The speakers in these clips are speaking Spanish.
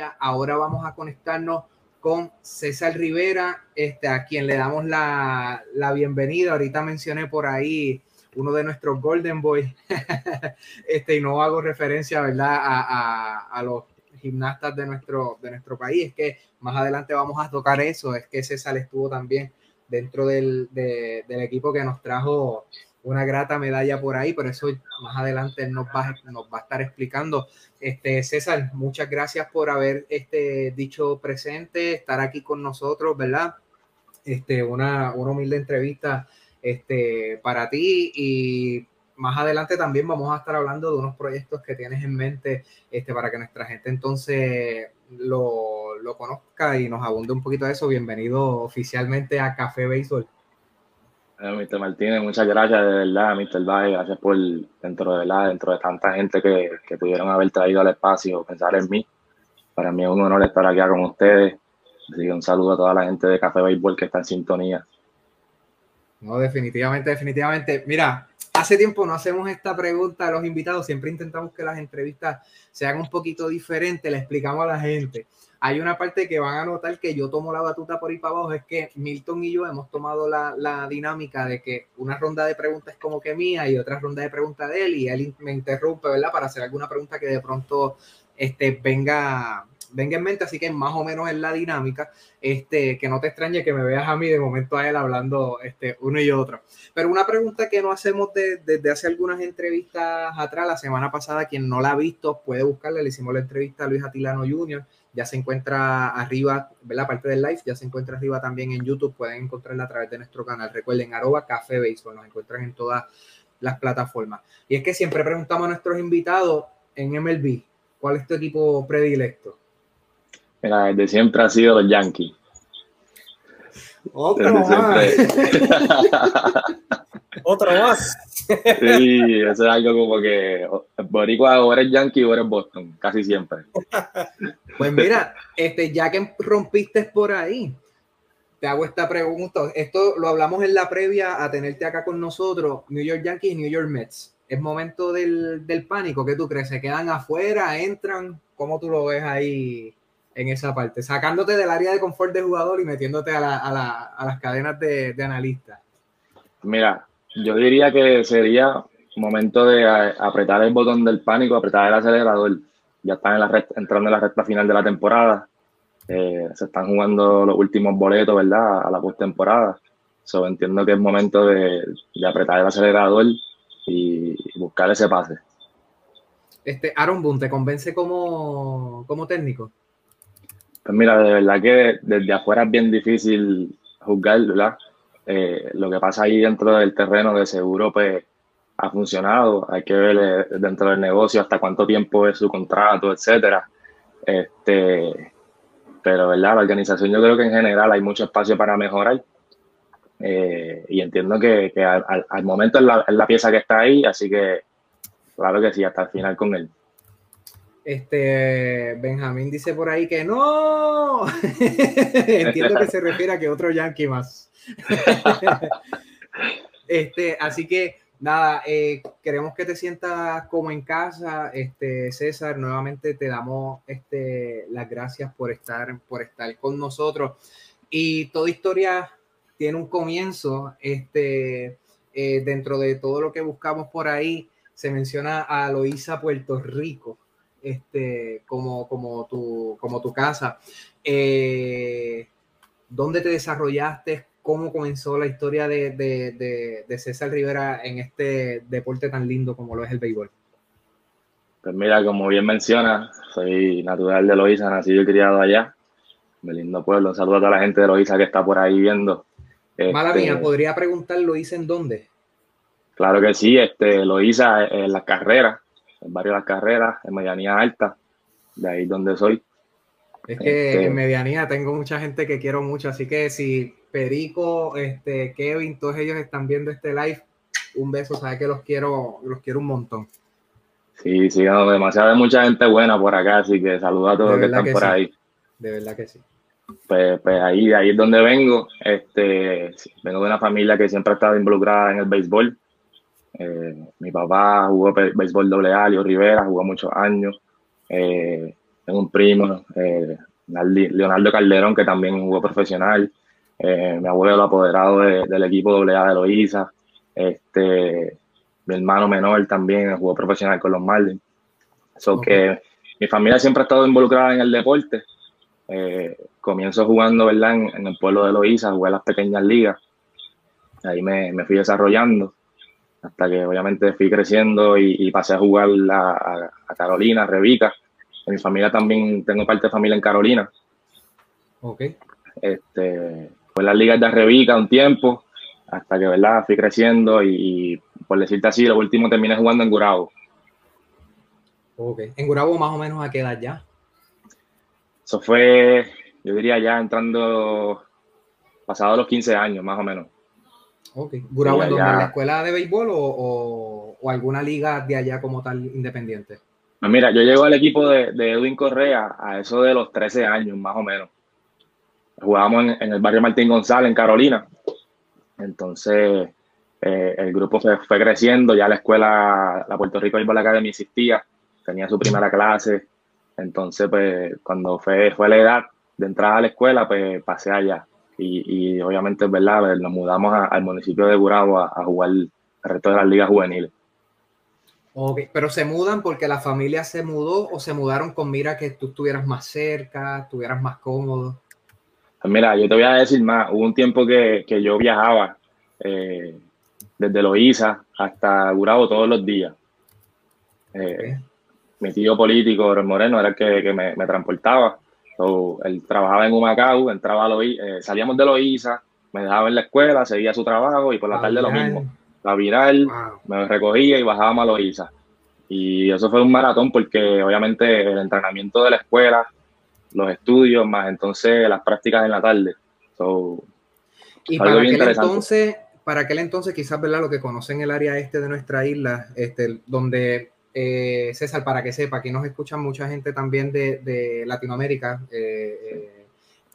Ahora vamos a conectarnos con César Rivera, este, a quien le damos la, la bienvenida. Ahorita mencioné por ahí uno de nuestros Golden Boys, este, y no hago referencia, ¿verdad?, a, a, a, los gimnastas de nuestro, de nuestro país. Es que más adelante vamos a tocar eso, es que César estuvo también dentro del, de, del equipo que nos trajo una grata medalla por ahí, pero eso más adelante nos va, nos va a estar explicando. Este, César, muchas gracias por haber este, dicho presente, estar aquí con nosotros, ¿verdad? Este, una, una humilde entrevista este, para ti y más adelante también vamos a estar hablando de unos proyectos que tienes en mente este, para que nuestra gente entonces lo, lo conozca y nos abunde un poquito de eso. Bienvenido oficialmente a Café Béisbol. Eh, Mr. Martínez, muchas gracias de verdad, Mr. Valle, gracias por dentro de verdad, dentro de tanta gente que, que pudieron haber traído al espacio, pensar en mí. Para mí es un honor estar aquí con ustedes. Así un saludo a toda la gente de Café Béisbol que está en sintonía. No, definitivamente, definitivamente. Mira, hace tiempo no hacemos esta pregunta a los invitados, siempre intentamos que las entrevistas sean un poquito diferentes, le explicamos a la gente. Hay una parte que van a notar que yo tomo la batuta por ahí para abajo, es que Milton y yo hemos tomado la, la dinámica de que una ronda de preguntas es como que mía y otra ronda de preguntas de él y él me interrumpe, ¿verdad? Para hacer alguna pregunta que de pronto este, venga, venga en mente, así que más o menos es la dinámica, este, que no te extrañe que me veas a mí de momento a él hablando este, uno y otro. Pero una pregunta que no hacemos desde de, hace algunas entrevistas atrás, la semana pasada, quien no la ha visto puede buscarla, le hicimos la entrevista a Luis Atilano Jr., ya se encuentra arriba, la parte del live, ya se encuentra arriba también en YouTube, pueden encontrarla a través de nuestro canal. Recuerden, arroba Café Béisbol, nos encuentran en todas las plataformas. Y es que siempre preguntamos a nuestros invitados en MLB, ¿cuál es tu equipo predilecto? Mira, desde siempre ha sido los Yankees. Otro más. Otro más. Sí, eso es algo como que Boricua o eres Yankee o eres Boston, casi siempre. Pues mira, este, ya que rompiste por ahí, te hago esta pregunta. Esto lo hablamos en la previa a tenerte acá con nosotros, New York Yankees y New York Mets. Es momento del, del pánico, ¿qué tú crees? ¿Se quedan afuera? ¿Entran? ¿Cómo tú lo ves ahí en esa parte? Sacándote del área de confort de jugador y metiéndote a, la, a, la, a las cadenas de, de analistas. Mira, yo diría que sería momento de apretar el botón del pánico, apretar el acelerador. Ya están en la recta, entrando en la recta final de la temporada. Eh, se están jugando los últimos boletos, ¿verdad? A la postemporada. So, entiendo que es momento de, de, apretar el acelerador y buscar ese pase. Este, Aaron Boone, ¿te convence como, como técnico? Pues mira, de verdad que desde afuera es bien difícil juzgar, ¿verdad? Eh, lo que pasa ahí dentro del terreno de seguro pues ha funcionado, hay que ver eh, dentro del negocio hasta cuánto tiempo es su contrato, etcétera. Este, pero verdad, la organización yo creo que en general hay mucho espacio para mejorar eh, y entiendo que, que al, al, momento es la, es la pieza que está ahí, así que claro que sí, hasta el final con él. Este Benjamín dice por ahí que no. Entiendo que se refiere a que otro Yankee más. este, así que nada, eh, queremos que te sientas como en casa. Este, César, nuevamente te damos este, las gracias por estar, por estar con nosotros. Y toda historia tiene un comienzo. Este, eh, dentro de todo lo que buscamos por ahí, se menciona a Loíza, Puerto Rico, este, como, como, tu, como tu casa. Eh, ¿Dónde te desarrollaste? Cómo comenzó la historia de, de, de, de, César Rivera en este deporte tan lindo como lo es el béisbol? Pues mira, como bien menciona, soy natural de Loíza, nacido y criado allá, de lindo pueblo. Un saludo a toda la gente de Loíza que está por ahí viendo. Mala este, mía, ¿podría preguntar Loíza en dónde? Claro que sí, este, Loíza en las carreras, barrio de las carreras, en Medianía Alta, de ahí donde soy. Es que este en Medianía tengo mucha gente que quiero mucho, así que si Perico, este, Kevin, todos ellos están viendo este live, un beso, sabes que los quiero, los quiero un montón. Sí, sí, no, demasiada mucha gente buena por acá, así que saluda a todos los que están por ahí. De verdad que sí. Pues, pues ahí, ahí es donde vengo. Este, vengo de una familia que siempre ha estado involucrada en el béisbol. Eh, mi papá jugó béisbol doble A, Leo Rivera, jugó muchos años. Eh, tengo un primo, eh, Leonardo Calderón, que también jugó profesional. Mi abuelo apoderado del equipo doble A de Loíza. Este, mi hermano menor también jugó profesional con los Marlins. So que mi familia siempre ha estado involucrada en el deporte. Eh, comienzo jugando, ¿verdad? En, el pueblo de Loíza, jugué las pequeñas ligas. Ahí me, me, fui desarrollando hasta que obviamente fui creciendo y, pasé a jugar a, a, Carolina, a Revica. En mi familia también tengo parte de familia en Carolina. Ok. Este, en las ligas de Revica un tiempo, hasta que, ¿verdad? Fui creciendo y, por decirte así, lo último terminé jugando en Gurabo. Ok. ¿En Gurabo más o menos a qué edad ya? Eso fue, yo diría ya entrando, pasado los 15 años más o menos. Ok. ¿Gurabo en, la escuela de béisbol o, alguna liga de allá como tal independiente? Pues mira, yo llego al equipo de, de, Edwin Correa a eso de los 13 años más o menos. Jugábamos en, el barrio Martín González, en Carolina. Entonces, eh, el grupo fue, creciendo, ya la escuela, la Puerto Rico Baseball Academy existía, tenía su primera clase, entonces pues cuando fue, fue la edad de entrar a la escuela, pues pasé allá. Y, y obviamente verdad, pues, nos mudamos al municipio de Gurabo a, jugar el resto de las ligas juveniles. Ok, pero se mudan porque la familia se mudó o se mudaron con mira que tú estuvieras más cerca, estuvieras más cómodo. Pues mira, yo te voy a decir más, hubo un tiempo que, que yo viajaba eh, desde Loíza hasta Gurabo todos los días. Eh, mi tío político, Moreno, era el que, me, transportaba. él trabajaba en Humacao, entraba a Loíza, eh, salíamos de Loíza, me dejaba en la escuela, seguía su trabajo y por la tarde lo mismo. La viral, me recogía y bajábamos a Loíza. Y eso fue un maratón porque obviamente el entrenamiento de la escuela, los estudios, más entonces las prácticas en la tarde. y para aquel entonces, para aquel entonces, quizás, ¿verdad? Lo que conocen el área este de nuestra isla, este, donde eh, César, para que sepa, aquí nos escuchan mucha gente también de, Latinoamérica, eh,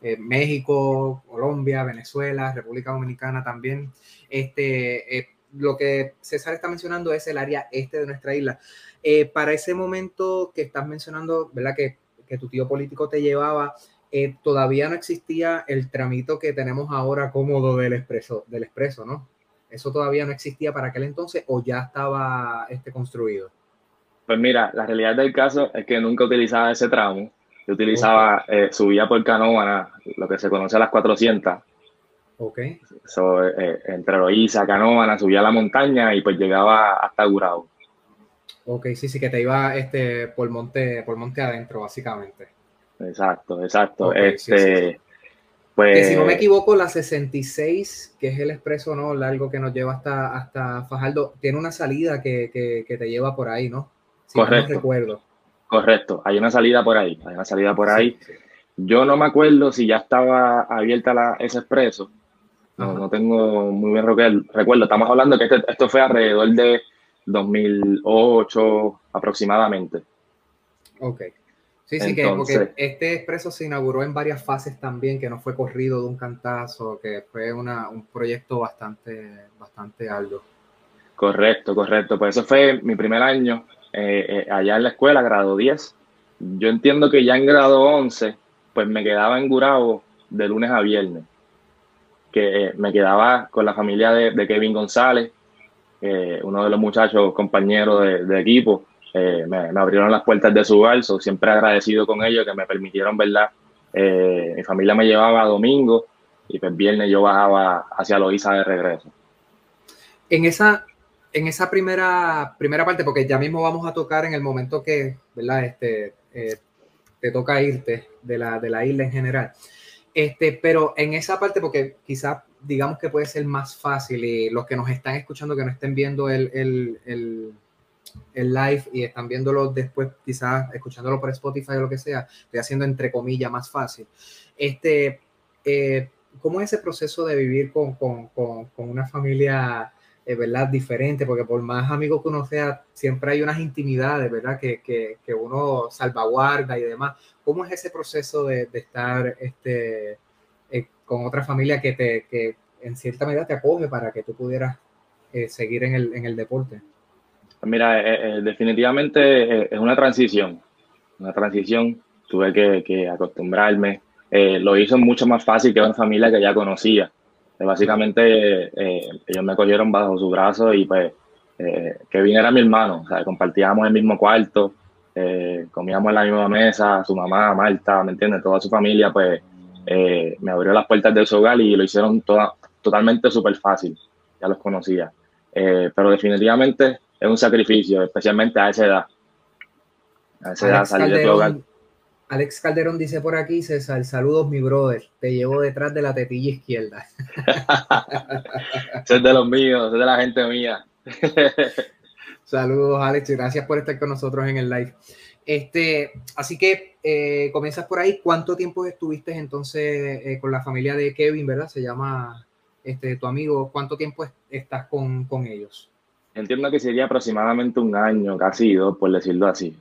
eh, México, Colombia, Venezuela, República Dominicana también. Este, lo que César está mencionando es el área este de nuestra isla. para ese momento que estás mencionando, ¿verdad? Que, que tu tío político te llevaba, eh, todavía no existía el tramito que tenemos ahora cómodo del expreso, del expreso, ¿no? ¿Eso todavía no existía para aquel entonces o ya estaba este, construido? Pues mira, la realidad del caso es que nunca utilizaba ese tramo. Yo utilizaba, eh, subía por Canóvana, lo que se conoce a las 400. Ok. So, eh, entre Loíza, Canóvana, subía a la montaña y pues llegaba hasta Gurao. Ok, sí, sí, que te iba este, por, monte, por monte adentro, básicamente. Exacto, exacto. este, Pues, que si no me equivoco, la 66, que es el expreso no largo que nos lleva hasta, hasta Fajardo, tiene una salida que, que, te lleva por ahí, ¿no? correcto. recuerdo. Correcto, hay una salida por ahí, hay una salida por ahí. Yo no me acuerdo si ya estaba abierta la, ese expreso. No, no, tengo muy bien recuerdo. Estamos hablando que este, esto fue alrededor de 2008 aproximadamente. Ok. Sí, sí, que porque este expreso se inauguró en varias fases también, que no fue corrido de un cantazo, que fue una, un proyecto bastante, bastante alto. Correcto, correcto. Pues eso fue mi primer año eh, eh, allá en la escuela, grado 10. Yo entiendo que ya en grado 11, pues me quedaba en Gurabo de lunes a viernes, que eh, me quedaba con la familia de, Kevin González, uno de los muchachos compañeros de, equipo eh, me, abrieron las puertas de su hogar, siempre agradecido con ellos que me permitieron, ¿verdad? Eh, mi familia me llevaba domingo y pues viernes yo bajaba hacia Loíza de regreso. En esa, en esa primera, primera parte, porque ya mismo vamos a tocar en el momento que, ¿verdad? Este, eh, te toca irte de la, de la isla en general. Este, pero en esa parte, porque quizás digamos que puede ser más fácil y los que nos están escuchando que no estén viendo el, el, el live y están viéndolo después, quizás escuchándolo por Spotify o lo que sea, estoy haciendo entre comillas más fácil. Este, eh, ¿Cómo es ese proceso de vivir con, con, con, con una familia, eh, ¿verdad? Diferente, porque por más amigos que uno sea, siempre hay unas intimidades, ¿verdad? Que, que, que uno salvaguarda y demás. ¿Cómo es ese proceso de, de estar este, con otra familia que, te, que en cierta medida te acoge para que tú pudieras eh, seguir en el, en el deporte? Mira, eh, definitivamente es una transición, una transición. Tuve que, que acostumbrarme eh, lo hizo mucho más fácil que una familia que ya conocía. Eh, básicamente eh, ellos me cogieron bajo su brazo y pues Kevin era mi hermano, o sea, compartíamos el mismo cuarto, comíamos en la misma mesa, su mamá, Marta, ¿me entiendes? Toda su familia pues me abrió las puertas de su hogar y lo hicieron toda, totalmente súper fácil, ya los conocía. pero definitivamente es un sacrificio, especialmente a esa edad. A esa edad salir de tu hogar Alex Calderón dice por aquí, César, saludos mi brother, te llevo detrás de la tetilla izquierda. es de los míos, es de la gente mía. saludos Alex y gracias por estar con nosotros en el live. Este, así que eh, comienzas por ahí. ¿Cuánto tiempo estuviste entonces eh, con la familia de Kevin, verdad? Se llama este, tu amigo. ¿Cuánto tiempo estás con, con ellos? Entiendo que sería aproximadamente un año, casi dos, por decirlo así.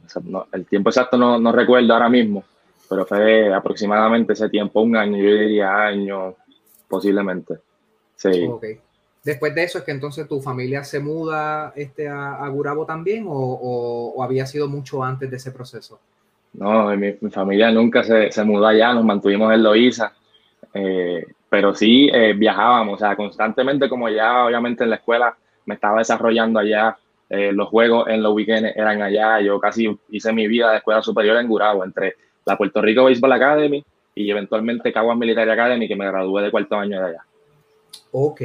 el tiempo exacto no, no, recuerdo ahora mismo, pero fue aproximadamente ese tiempo, un año, yo diría año, posiblemente. Sí. Okay. Después de eso es que entonces tu familia se muda este, a, Gurabo también o, o, había sido mucho antes de ese proceso? No, mi, mi familia nunca se, se, mudó allá, nos mantuvimos en Loíza, eh, pero sí eh, viajábamos, o sea, constantemente como ya obviamente en la escuela me estaba desarrollando allá. Eh, los juegos en los weekends eran allá. Yo casi hice mi vida de escuela superior en Gurabo, entre la Puerto Rico Baseball Academy y eventualmente Caguas Military Academy, que me gradué de cuarto año de allá. Ok,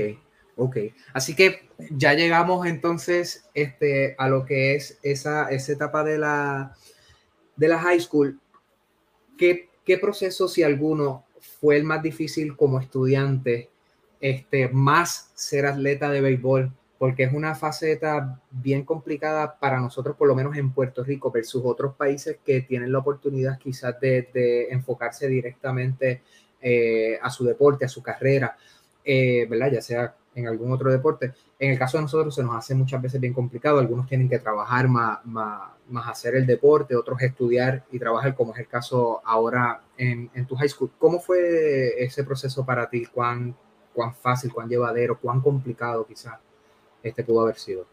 ok. Así que ya llegamos entonces este, a lo que es esa, esa etapa de la, de la high school. ¿Qué, ¿Qué proceso, si alguno, fue el más difícil como estudiante, este, más ser atleta de béisbol? porque es una faceta bien complicada para nosotros, por lo menos en Puerto Rico, versus otros países que tienen la oportunidad quizás de, enfocarse directamente eh, a su deporte, a su carrera, eh, ¿verdad? Ya sea en algún otro deporte. En el caso de nosotros se nos hace muchas veces bien complicado, algunos tienen que trabajar más, más, hacer el deporte, otros estudiar y trabajar, como es el caso ahora en, en tu high school. ¿Cómo fue ese proceso para ti? ¿Cuán, cuán fácil, cuán llevadero, cuán complicado quizás? este pudo haber sido?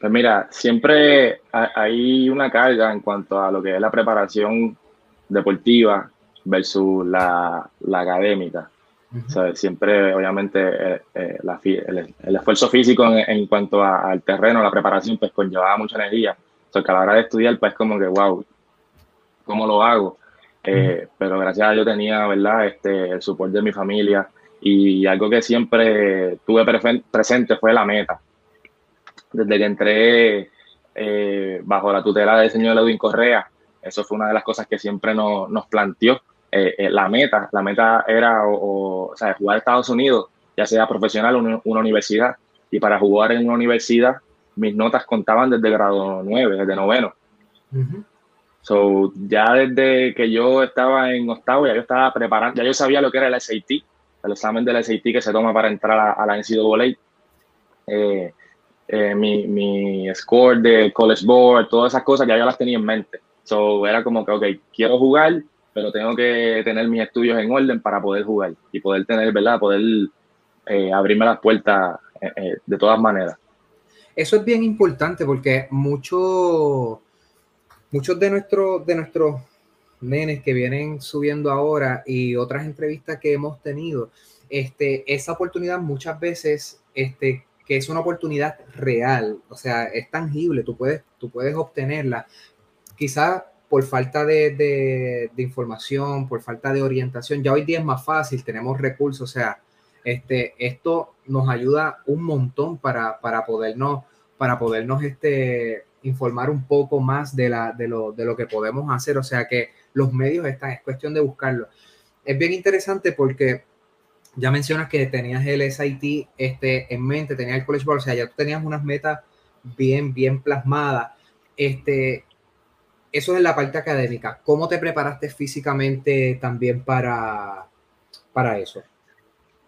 Pues mira, siempre hay una carga en cuanto a lo que es la preparación deportiva versus la, la académica. Siempre, obviamente, eh, eh, el, esfuerzo físico en, cuanto al terreno, la preparación, pues conllevaba mucha energía. O sea, que a la hora de estudiar, pues como que, wow, ¿cómo lo hago? Eh, pero gracias a Dios tenía, ¿verdad? Este, el soporte de mi familia y algo que siempre tuve presente fue la meta desde que entré bajo la tutela del señor Edwin Correa, eso fue una de las cosas que siempre nos planteó. Eh, eh, la meta, la meta era o, sea, jugar a Estados Unidos, ya sea profesional o una, universidad. Y para jugar en una universidad, mis notas contaban desde grado 9, desde noveno. So, ya desde que yo estaba en octavo, ya yo estaba preparando, ya yo sabía lo que era el SAT, el examen del SAT que se toma para entrar a, a la NCAA. Eh, eh, mi, mi, score de college board, todas esas cosas ya yo las tenía en mente. So era como que, ok, quiero jugar, pero tengo que tener mis estudios en orden para poder jugar y poder tener, ¿verdad? Poder eh, abrirme las puertas eh, de todas maneras. Eso es bien importante porque muchos muchos de, nuestros de nuestros nenes que vienen subiendo ahora y otras entrevistas que hemos tenido, este, esa oportunidad muchas veces este, que es una oportunidad real, o sea, es tangible, tú puedes, tú puedes obtenerla. Quizá por falta de, información, por falta de orientación, ya hoy día es más fácil, tenemos recursos, o sea, este, esto nos ayuda un montón para, para podernos, para podernos este, informar un poco más de, la, de, lo, de lo que podemos hacer, o sea que los medios están, es cuestión de buscarlo. Es bien interesante porque ya mencionas que tenías el SIT este, en mente, tenías el College Board, o sea, ya tú tenías unas metas bien, bien plasmada. Este, eso es en la parte académica. ¿Cómo te preparaste físicamente también para, para eso?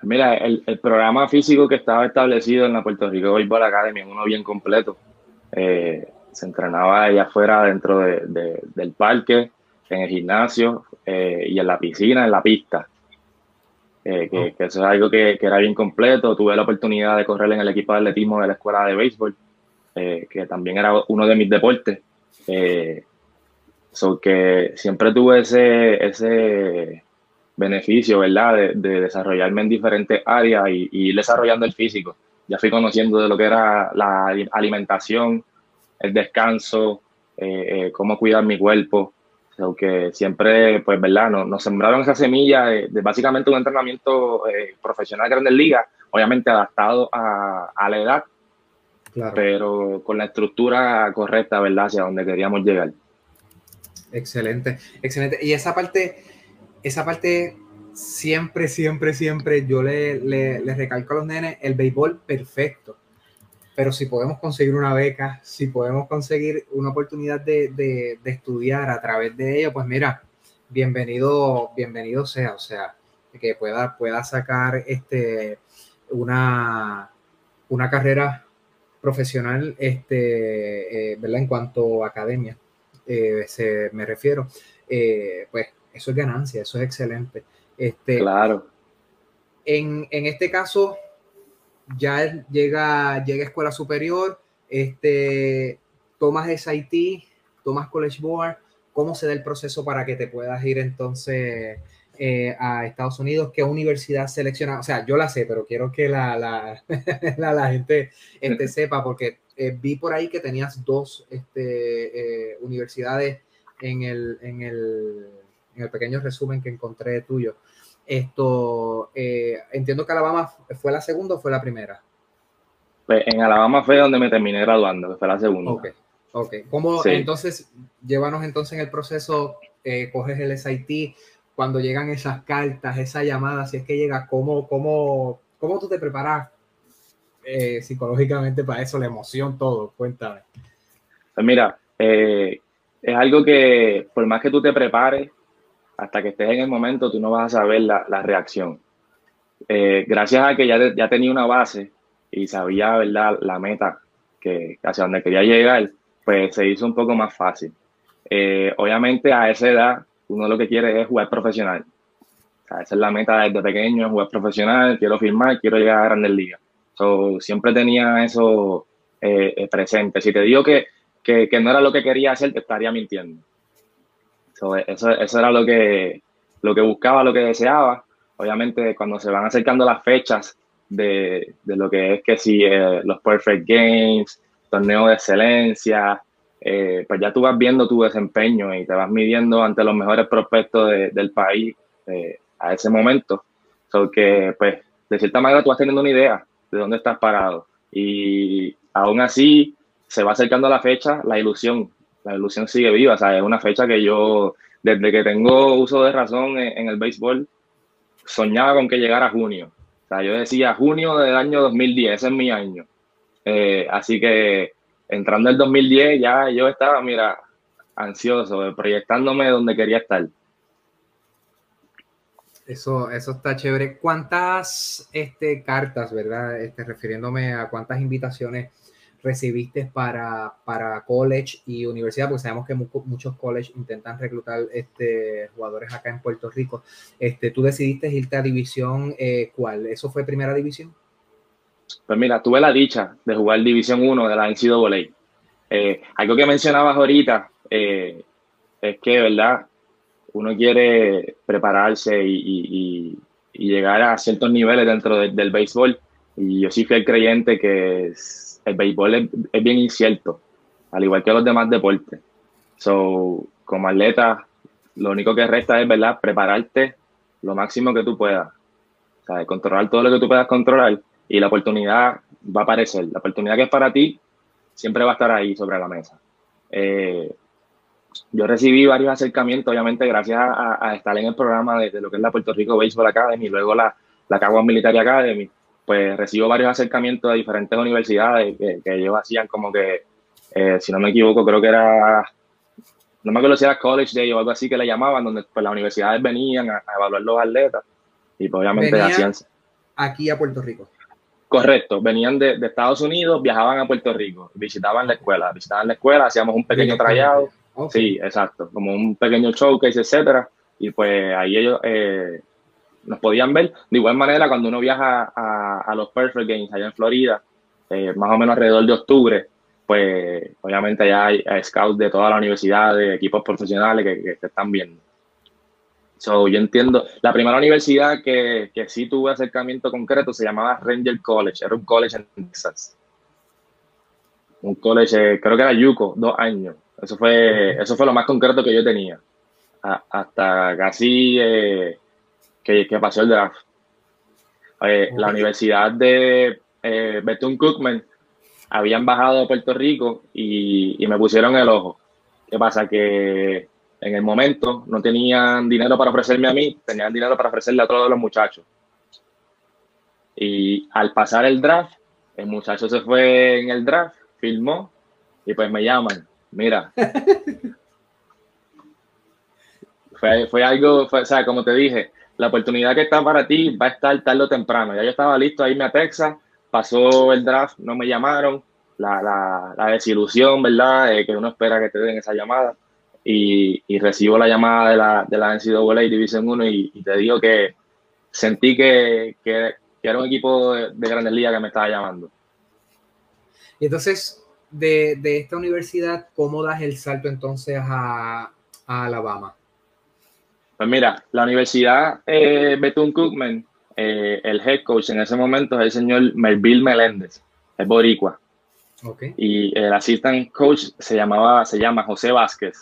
Mira, el, programa físico que estaba establecido en la Puerto Rico Baseball Academy uno bien completo. Eh, se entrenaba allá afuera dentro del parque, en el gimnasio eh, y en la piscina, en la pista. Eh, que, eso es algo que, era bien completo. Tuve la oportunidad de correr en el equipo de atletismo de la escuela de béisbol, que también era uno de mis deportes. So que siempre tuve ese, ese beneficio, ¿verdad? De, desarrollarme en diferentes áreas y, ir desarrollando el físico. Ya fui conociendo de lo que era la alimentación, el descanso, eh, eh, cómo cuidar mi cuerpo. So que siempre, pues, ¿verdad? Nos, nos sembraron esa semilla de, básicamente un entrenamiento eh, profesional de Grandes Ligas, obviamente adaptado a, a la edad, pero con la estructura correcta, ¿verdad? Hacia donde queríamos llegar. Excelente, excelente. Y esa parte, esa parte siempre, siempre, siempre yo le, le, recalco a los nenes el béisbol perfecto. Pero si podemos conseguir una beca, si podemos conseguir una oportunidad de, estudiar a través de ello, pues mira, bienvenido, bienvenido sea. O sea, que pueda, pueda sacar este, una, una carrera profesional, este, eh, ¿verdad? En cuanto a academia. Eh, se, me refiero, eh, pues eso es ganancia, eso es excelente. Este, claro. En, este caso, ya llega, llega a escuela superior, este, tomas SIT, tomas College Board, ¿cómo se da el proceso para que te puedas ir entonces eh, a Estados Unidos? ¿Qué universidad selecciona? O sea, yo la sé, pero quiero que la, la, la, gente este, sepa, porque eh, vi por ahí que tenías dos este, eh, universidades en el, en, el, en el, pequeño resumen que encontré tuyo. Esto, eh, entiendo que Alabama fue la segunda o fue la primera. Pues en Alabama fue donde me terminé graduando, fue la segunda. Ok, ok. ¿Cómo, entonces, llévanos entonces en el proceso, coges el SIT, cuando llegan esas cartas, esa llamada, si es que llega, ¿cómo, cómo, cómo tú te preparas eh, psicológicamente para eso, la emoción, todo? Cuéntame. Pues mira, eh, es algo que por más que tú te prepares, hasta que estés en el momento, tú no vas a saber la, reacción. Eh, gracias a que ya, ya tenía una base y sabía, ¿verdad?, la meta que hacia donde quería llegar, pues se hizo un poco más fácil. obviamente a esa edad, uno lo que quiere es jugar profesional. esa es la meta desde pequeño, jugar profesional, quiero firmar, quiero llegar a grandes ligas siempre tenía eso eh, eh, presente. Si te digo que, que, no era lo que quería hacer, te estaría mintiendo. eso, eso era lo que, lo que buscaba, lo que deseaba. Obviamente, cuando se van acercando las fechas de, de lo que es que si eh, los Perfect Games, torneos de excelencia, pues ya tú vas viendo tu desempeño y te vas midiendo ante los mejores prospectos del país a ese momento. So que, pues, de cierta manera tú vas teniendo una idea de dónde estás parado. Y aún así se va acercando la fecha, la ilusión, la ilusión sigue viva. O sea, es una fecha que yo, desde que tengo uso de razón en, el béisbol, soñaba con que llegara junio. O sea, yo decía junio del año 2010, ese es mi año. Eh, así que entrando el 2010 ya yo estaba, mira, ansioso, proyectándome donde quería estar. Eso, eso está chévere. ¿Cuántas este, cartas, verdad? Este, refiriéndome a cuántas invitaciones recibiste para, para college y universidad, porque sabemos que muchos college intentan reclutar este, jugadores acá en Puerto Rico. Este, ¿Tú decidiste irte a división eh, cuál? ¿Eso fue primera división? Pues mira, tuve la dicha de jugar división 1 de la NCAA. Eh, algo que mencionabas ahorita eh, es que, ¿verdad? Uno quiere prepararse y, llegar a ciertos niveles dentro del béisbol. Y yo sí fui el creyente que el béisbol es, bien incierto, al igual que los demás deportes. So, como atleta, lo único que resta es, ¿verdad?, prepararte lo máximo que tú puedas. O sea, controlar todo lo que tú puedas controlar y la oportunidad va a aparecer. La oportunidad que es para ti siempre va a estar ahí sobre la mesa. Eh, yo recibí varios acercamientos, obviamente, gracias a, estar en el programa de, lo que es la Puerto Rico Baseball Academy y luego la, la Caguas Military Academy, pues recibo varios acercamientos de diferentes universidades que, ellos hacían como que, eh, si no me equivoco, creo que era, no me acuerdo si era College Day o algo así que le llamaban, donde pues, las universidades venían a, evaluar los atletas y pues, obviamente hacían... Aquí a Puerto Rico. Correcto, venían de, Estados Unidos, viajaban a Puerto Rico, visitaban la escuela, visitaban la escuela, hacíamos un pequeño trayado, sí, exacto, como un pequeño showcase, etcétera, y pues ahí ellos eh, nos podían ver. De igual manera, cuando uno viaja a, los Perfect Games allá en Florida, eh, más o menos alrededor de octubre, pues obviamente ya hay, scouts de toda la universidad, de equipos profesionales que, que, están viendo. So, yo entiendo, la primera universidad que, que sí tuve acercamiento concreto se llamaba Ranger College, era un college en Texas. Un college, eh, creo que era Yuko, dos años. Eso fue, eso fue lo más concreto que yo tenía. hasta casi eh, que, pasó el draft. Eh, la Universidad de eh, Bethune Cookman habían bajado a Puerto Rico y, me pusieron el ojo. ¿Qué pasa? Que en el momento no tenían dinero para ofrecerme a mí, tenían dinero para ofrecerle a todos los muchachos. Y al pasar el draft, el muchacho se fue en el draft, filmó y pues me llaman. Mira. fue, fue algo, o sea, como te dije, la oportunidad que está para ti va a estar tarde o temprano. Ya yo estaba listo a irme a Texas, pasó el draft, no me llamaron, la, desilusión, ¿verdad? Eh, que uno espera que te den esa llamada. Y, recibo la llamada de la, de la NCAA Division 1 y, te digo que sentí que, era un equipo de, grandes ligas que me estaba llamando. Y entonces, de, esta universidad, ¿cómo das el salto entonces a Alabama? Pues mira, la Universidad eh, Bethune Cookman, eh, el head coach en ese momento es el señor Melville Meléndez, es boricua. Y el assistant coach se llamaba, se llama José Vázquez,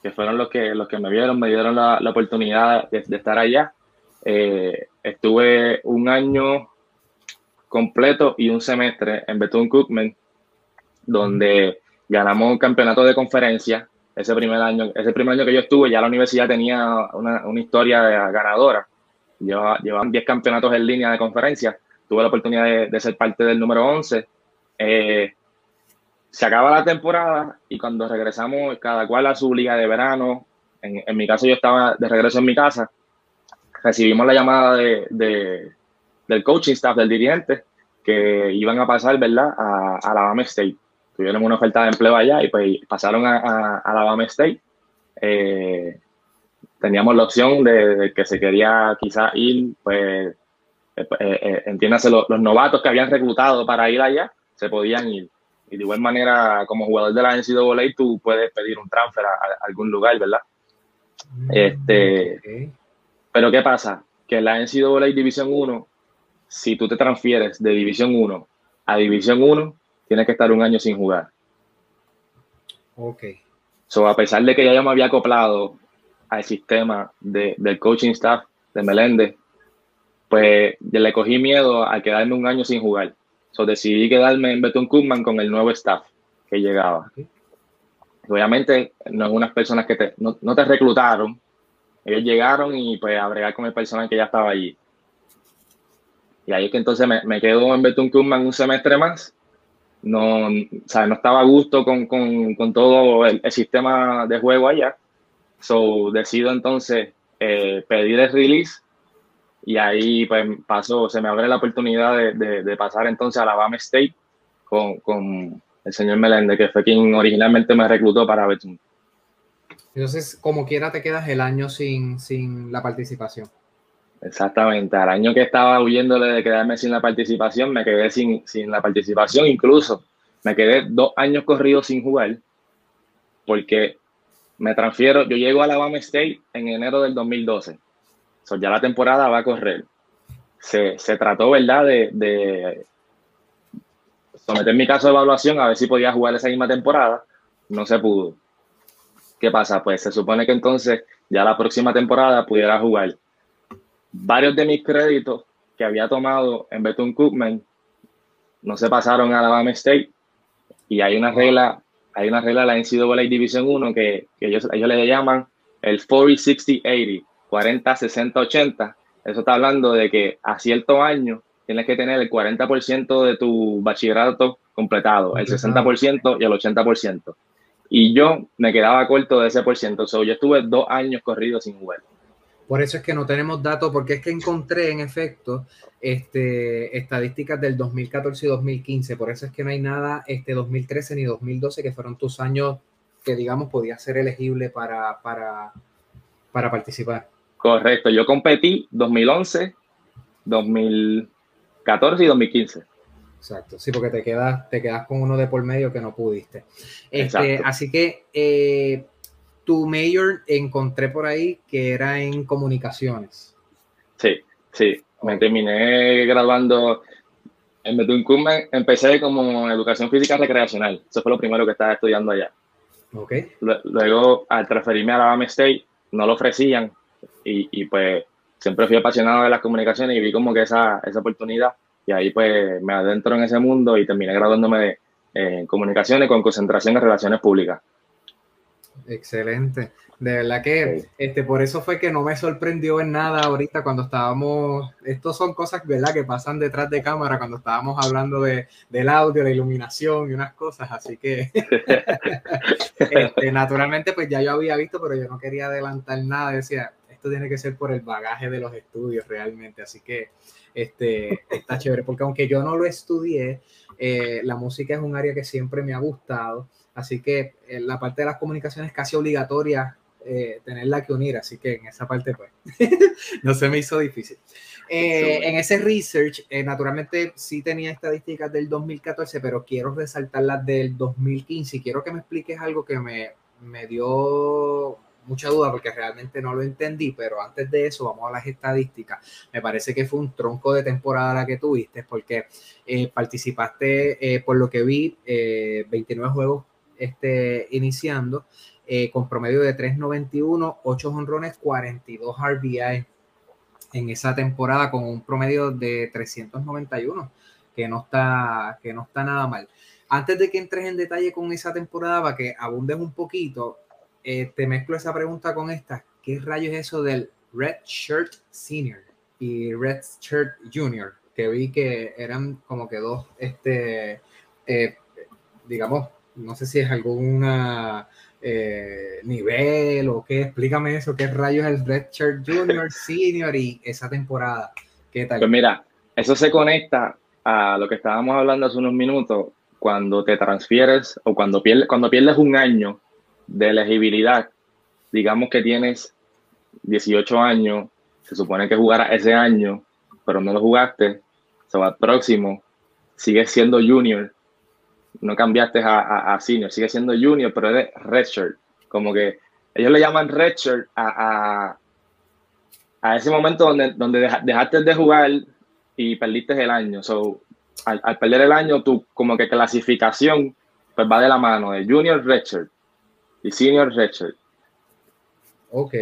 que fueron los que, los que me vieron, me dieron la, oportunidad de, estar allá. Eh, estuve un año completo y un semestre en Bethune Cookman, donde ganamos un campeonato de conferencia ese primer año, ese primer año que yo estuve, ya la universidad tenía una, una historia ganadora. llevaban 10 campeonatos en línea de conferencia. Tuve la oportunidad de, ser parte del número 11. Eh, se acaba la temporada y cuando regresamos, cada cual a su liga de verano, en, en mi caso yo estaba de regreso en mi casa, recibimos la llamada de, de, del coaching staff, del dirigente, que iban a pasar, ¿verdad?, a, a Alabama State tuvieron una oferta de empleo allá y pues pasaron a, a, Alabama State. Eh, teníamos la opción de, que se quería quizá ir, pues, eh, eh, entiéndase, los, novatos que habían reclutado para ir allá, se podían ir. Y de igual manera, como jugador de la NCAA, tú puedes pedir un transfer a, algún lugar, ¿verdad? Mm, este, Pero ¿qué pasa? Que la NCAA División 1, si tú te transfieres de División 1 a División 1, tienes que estar un año sin jugar. Ok. So, a pesar de que ya yo me había acoplado al sistema del coaching staff de Meléndez, pues yo le cogí miedo a quedarme un año sin jugar. So, decidí quedarme en Beton Koopman con el nuevo staff que llegaba. Obviamente, no es unas personas que te, no, te reclutaron, ellos llegaron y pues a bregar con el personal que ya estaba allí. Y ahí es que entonces me, me quedo en Beton Koopman un semestre más no, o sea, no estaba a gusto con, con, con todo el, sistema de juego allá. So, decido entonces eh, pedir el release y ahí pues se me abre la oportunidad de, de, pasar entonces a Alabama State con, con, el señor Meléndez, que fue quien originalmente me reclutó para Betún. Entonces, como quiera, te quedas el año sin, sin la participación. Exactamente, al año que estaba huyéndole de quedarme sin la participación, me quedé sin, sin la participación, incluso me quedé dos años corridos sin jugar, porque me transfiero, yo llego a Alabama State en enero del 2012, so, ya la temporada va a correr. Se, se trató, ¿verdad?, de, de, someter mi caso de evaluación a ver si podía jugar esa misma temporada, no se pudo. ¿Qué pasa? Pues se supone que entonces ya la próxima temporada pudiera jugar varios de mis créditos que había tomado en Bethune Cookman no se pasaron a Alabama State y hay una regla, hay una regla de la NCAA Division 1 que, ellos, ellos le llaman el 40-60-80, 40-60-80. Eso está hablando de que a cierto año tienes que tener el 40% de tu bachillerato completado, el 60% y el 80%. Y yo me quedaba corto de ese por ciento. So, yo estuve dos años corridos sin jugar. Por eso es que no tenemos datos, porque es que encontré en efecto este, estadísticas del 2014 y 2015. Por eso es que no hay nada este 2013 ni 2012, que fueron tus años que, digamos, podías ser elegible para, para, para participar. Correcto, yo competí 2011, 2014 y 2015. Exacto, sí, porque te quedas, te quedas con uno de por medio que no pudiste. Este, así que eh, tu mayor encontré por ahí que era en comunicaciones. Sí, sí. Me terminé graduando en Betún empecé como educación física recreacional. Eso fue lo primero que estaba estudiando allá. Okay. Luego, al transferirme a Alabama State, no lo ofrecían y, y, pues siempre fui apasionado de las comunicaciones y vi como que esa, esa oportunidad y ahí pues me adentro en ese mundo y terminé graduándome de eh, comunicaciones con concentración en relaciones públicas. Excelente. De verdad que este, por eso fue que no me sorprendió en nada ahorita cuando estábamos, estos son cosas, ¿verdad? Que pasan detrás de cámara cuando estábamos hablando de, del audio, la iluminación y unas cosas, así que este, naturalmente pues ya yo había visto, pero yo no quería adelantar nada, decía, esto tiene que ser por el bagaje de los estudios realmente, así que este, está chévere, porque aunque yo no lo estudié, eh, la música es un área que siempre me ha gustado, así que eh, la parte de las comunicaciones es casi obligatoria eh, tenerla que unir, así que en esa parte pues no se me hizo difícil. en ese research, naturalmente sí tenía estadísticas del 2014, pero quiero resaltar las del 2015 y quiero que me expliques algo que me, me dio mucha duda porque realmente no lo entendí, pero antes de eso vamos a las estadísticas. Me parece que fue un tronco de temporada la que tuviste porque eh, participaste, eh, por lo que vi, 29 eh, juegos este, iniciando, con promedio de 3.91, 8 honrones, 42 RBI en esa temporada con un promedio de 391, que no está, que no está nada mal. Antes de que entres en detalle con esa temporada, para que abundes un poquito, eh, te mezclo esa pregunta con esta. ¿Qué rayos es eso del Red Shirt Senior y Red Shirt Junior? Que vi que eran como que dos, este, eh, digamos, no sé si es alguna eh, nivel o qué, explícame eso, qué rayos es el Red Shirt Junior, Senior y esa temporada. ¿Qué tal? Pues mira, eso se conecta a lo que estábamos hablando hace unos minutos, cuando te transfieres o cuando pierdes, cuando pierdes un año de elegibilidad, digamos que tienes 18 años, se supone que jugarás ese año, pero no lo jugaste, se va al próximo, sigues siendo junior, no cambiaste a, a, senior, sigues siendo junior, pero eres redshirt. Como que ellos le llaman redshirt a, a, ese momento donde, donde dejaste de jugar y perdiste el año. So, al, al, perder el año, tu como que clasificación pues va de la mano de junior redshirt y Senior Redshirt. Ok.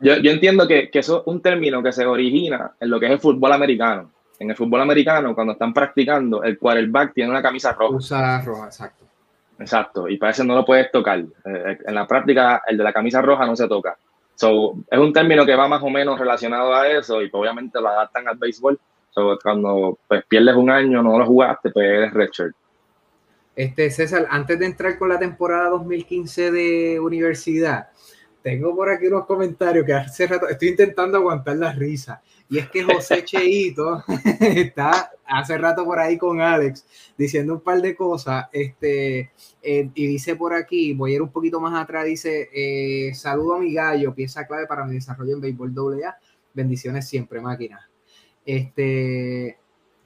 Yo, yo entiendo que, que, eso es un término que se origina en lo que es el fútbol americano. En el fútbol americano, cuando están practicando, el quarterback tiene una camisa roja. Usa roja, exacto. Exacto, y parece no lo puedes tocar. Eh, en la práctica, el de la camisa roja no se toca. So, es un término que va más o menos relacionado a eso y pues, obviamente lo adaptan al béisbol. So, cuando pues, pierdes un año, no lo jugaste, pues eres redshirt. Este, César, antes de entrar con la temporada 2015 de universidad, tengo por aquí unos comentarios que hace rato estoy intentando aguantar la risa. Y es que José Cheito está hace rato por ahí con Alex diciendo un par de cosas. Este, eh, y dice por aquí, voy a ir un poquito más atrás, dice, eh, saludo a mi gallo, pieza clave para mi desarrollo en béisbol AA. Bendiciones siempre, máquina. Este,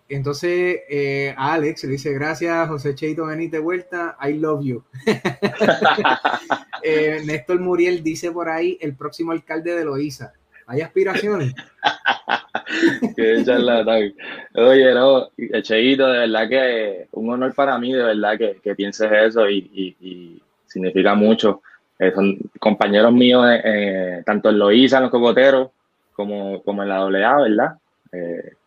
entonces, eh, Alex le dice, gracias, José Cheito Benítez Vuelta, I love you. eh, Néstor Muriel dice por ahí, el próximo alcalde de Loíza. ¿Hay aspiraciones? Qué charlatán. Oye, no, Cheito, de verdad que un honor para mí, de verdad que, que pienses eso y, y, significa mucho. Eh, son compañeros míos, eh, eh, tanto en Loíza, en los cocoteros, como, como en la AA, ¿verdad?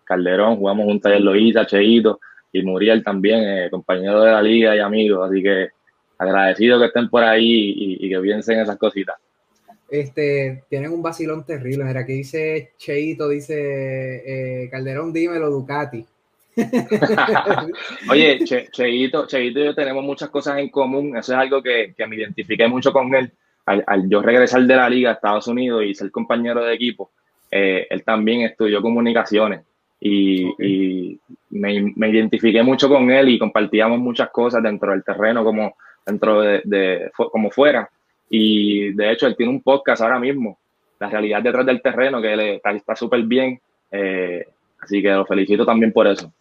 Calderón, jugamos juntos en Loíza, Cheito y Muriel también, compañero de la liga y amigos, así que agradecido que estén por ahí y, que piensen esas cositas. Este, tienen un vacilón terrible, mira, aquí dice Cheito, dice eh, Calderón, dímelo, Ducati. Oye, Cheito, Cheito y yo tenemos muchas cosas en común. Eso es algo que, me identifiqué mucho con él. Al, yo regresar de la liga a Estados Unidos y ser compañero de equipo, eh, él también estudió comunicaciones y, me, identifiqué mucho con él y compartíamos muchas cosas dentro del terreno como dentro de, como fuera. Y de hecho, él tiene un podcast ahora mismo, La realidad detrás del terreno, que él está súper bien. Eh, así que lo felicito también por eso.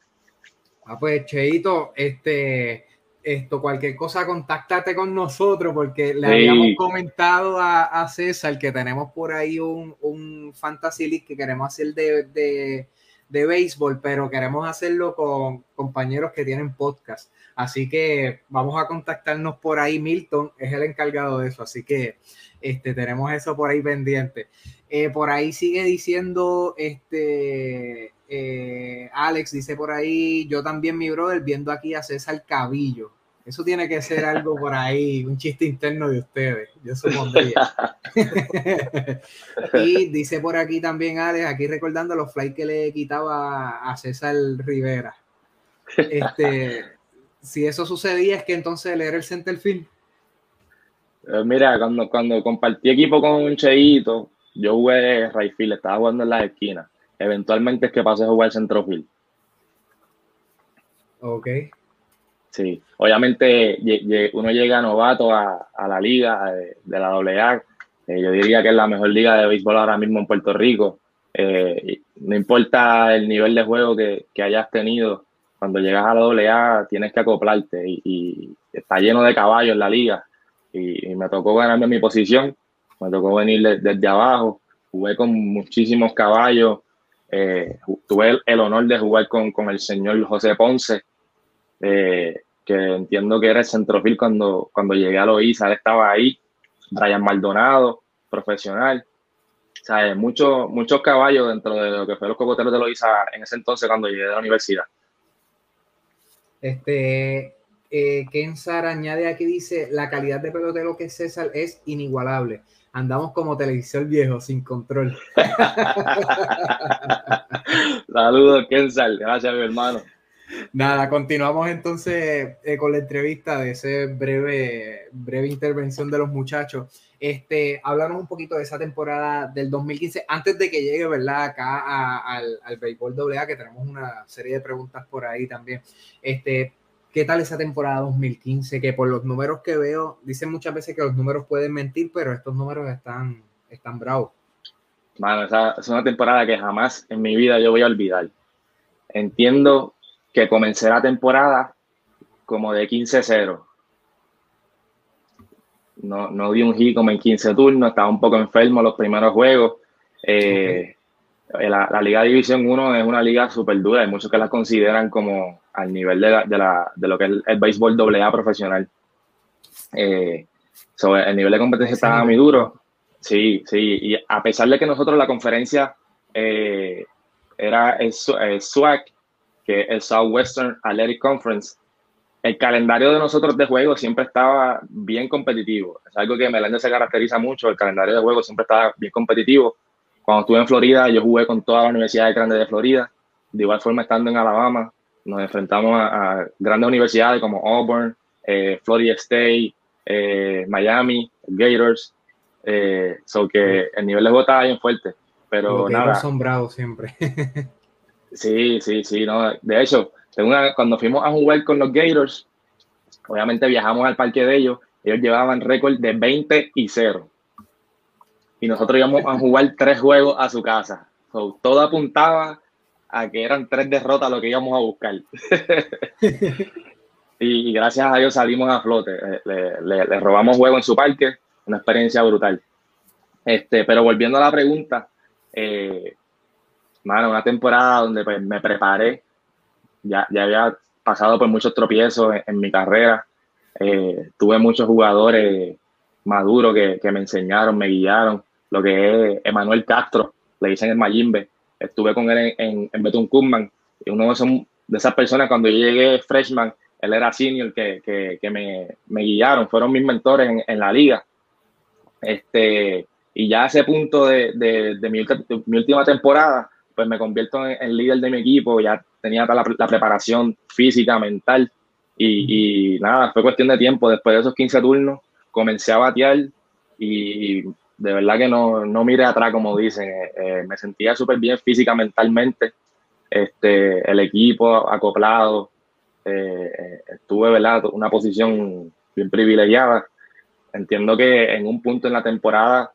Ah, pues Cheito, este, esto, cualquier cosa, contáctate con nosotros porque le habíamos comentado a, César que tenemos por ahí un, un Fantasy League que queremos hacer de, de, de béisbol, pero queremos hacerlo con compañeros que tienen podcast. Así que vamos a contactarnos por ahí. Milton es el encargado de eso, así que este, tenemos eso por ahí pendiente. Eh, por ahí sigue diciendo este eh, Alex, dice por ahí, yo también, mi brother, viendo aquí a César Cabillo. Eso tiene que ser algo por ahí, un chiste interno de ustedes, yo supondría. y dice por aquí también Alex, aquí recordando los flights que le quitaba a César Rivera. Este, si eso sucedía, es que entonces leer el centerfield. Eh, mira, cuando, cuando compartí equipo con un Cheito, yo jugué Rayfield, estaba jugando en las esquinas. Eventualmente es que pasé a jugar centrofield. Ok. Sí, obviamente uno llega novato a, la liga de, la AA. Eh, yo diría que es la mejor liga de béisbol ahora mismo en Puerto Rico. Eh, no importa el nivel de juego que, que hayas tenido, cuando llegas a la AA tienes que acoplarte y, está lleno de caballos la liga. Y, me tocó ganarme mi posición, me tocó venir desde abajo, jugué con muchísimos caballos, eh, tuve el, honor de jugar con, el señor José Ponce, eh, que entiendo que era el centrofil cuando, cuando llegué a Loíza, él estaba ahí, Brian Maldonado, profesional. O muchos, muchos caballos dentro de lo que fue los cocoteros de Loíza en ese entonces cuando llegué a la universidad. Este, eh, Ken Sar añade aquí, dice, la calidad de pelotero que es César es inigualable. Andamos como televisor viejo, sin control. Saludos, Kensal. Gracias, mi hermano. Nada, continuamos entonces eh, con la entrevista de esa breve, breve intervención de los muchachos. Este, háblanos un poquito de esa temporada del 2015, antes de que llegue, ¿verdad? Acá al, al béisbol AA, que tenemos una serie de preguntas por ahí también. Este, ¿Qué tal esa temporada 2015? Que por los números que veo, dicen muchas veces que los números pueden mentir, pero estos números están, están bravos. Bueno, esa es una temporada que jamás en mi vida yo voy a olvidar. Entiendo que comencé la temporada como de 15-0. No, no di un hit como en 15 turnos, estaba un poco enfermo los primeros juegos. Eh, la, Liga División 1 es una liga súper dura, hay muchos que la consideran como al nivel de, la, de, lo que es el, béisbol AA profesional. Eh, el nivel de competencia estaba muy duro. Sí, sí, y a pesar de que nosotros la conferencia eh, era el, SWAC, que es el Southwestern Athletic Conference, el calendario de nosotros de juego siempre estaba bien competitivo. Es algo que Melende se caracteriza mucho, el calendario de juego siempre estaba bien competitivo. Cuando estuve en Florida, yo jugué con todas las universidades grandes de Florida. De igual forma, estando en Alabama, nos enfrentamos a, grandes universidades como Auburn, eh, Florida State, eh, Miami, Gators. Eh, so que el nivel de juego estaba bien fuerte. Pero Los nada. son bravos siempre. sí, sí, sí. No. De hecho, cuando fuimos a jugar con los Gators, obviamente viajamos al parque de ellos. Ellos llevaban récord de 20 y 0 y nosotros íbamos a jugar tres juegos a su casa. todo apuntaba a que eran tres derrotas lo que íbamos a buscar. y, gracias a Dios salimos a flote. Eh, le, robamos juego en su parque, una experiencia brutal. Este, pero volviendo a la pregunta, eh, una temporada donde pues, me preparé, ya, ya había pasado por muchos tropiezos en, mi carrera, eh, tuve muchos jugadores maduros que, que, me enseñaron, me guiaron, lo que es Emanuel Castro, le dicen el Mayimbe. Estuve con él en, en, Betún y uno de, de, esas personas cuando yo llegué freshman, él era senior que, que, que me, me, guiaron, fueron mis mentores en, en, la liga. Este, y ya a ese punto de, de, de, mi, mi, última temporada, pues me convierto en, líder de mi equipo, ya tenía la, la preparación física, mental, y, nada, fue cuestión de tiempo. Después de esos 15 turnos, comencé a batear y de verdad que no, no miré atrás, como dicen. Eh, eh, me sentía súper bien física, mentalmente. Este, el equipo acoplado. Eh, estuve, ¿verdad? Una posición bien privilegiada. Entiendo que en un punto en la temporada,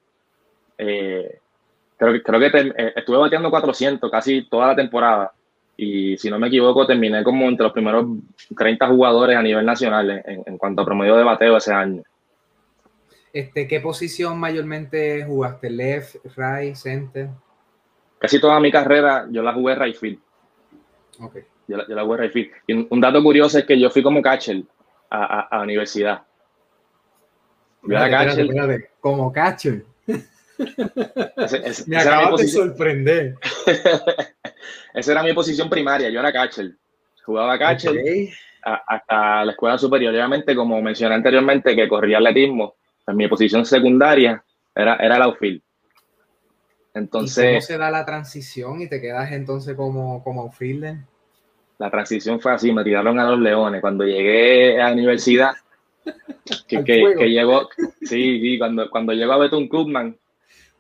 creo, creo que estuve bateando 400 casi toda la temporada y si no me equivoco, terminé como entre los primeros 30 jugadores a nivel nacional en, cuanto a promedio de bateo ese año. Este, ¿Qué posición mayormente jugaste? ¿Left, right, center? Casi toda mi carrera yo la jugué right field. Okay. Yo, la, jugué right field. Y un, dato curioso es que yo fui como catcher a, a, la universidad. Yo era catcher. Como catcher. Me acabas de sorprender. Esa era mi posición primaria, yo era catcher. Jugaba catcher hasta la escuela superior. Obviamente, como mencioné anteriormente, que corría atletismo, en mi posición secundaria era, era el outfield. Entonces, cómo se da la transición y te quedas entonces como, como outfielder? La transición fue así, me tiraron a los leones. Cuando llegué a la universidad, que, que, llegó, sí, sí, cuando, cuando llegó a Betún Koopman,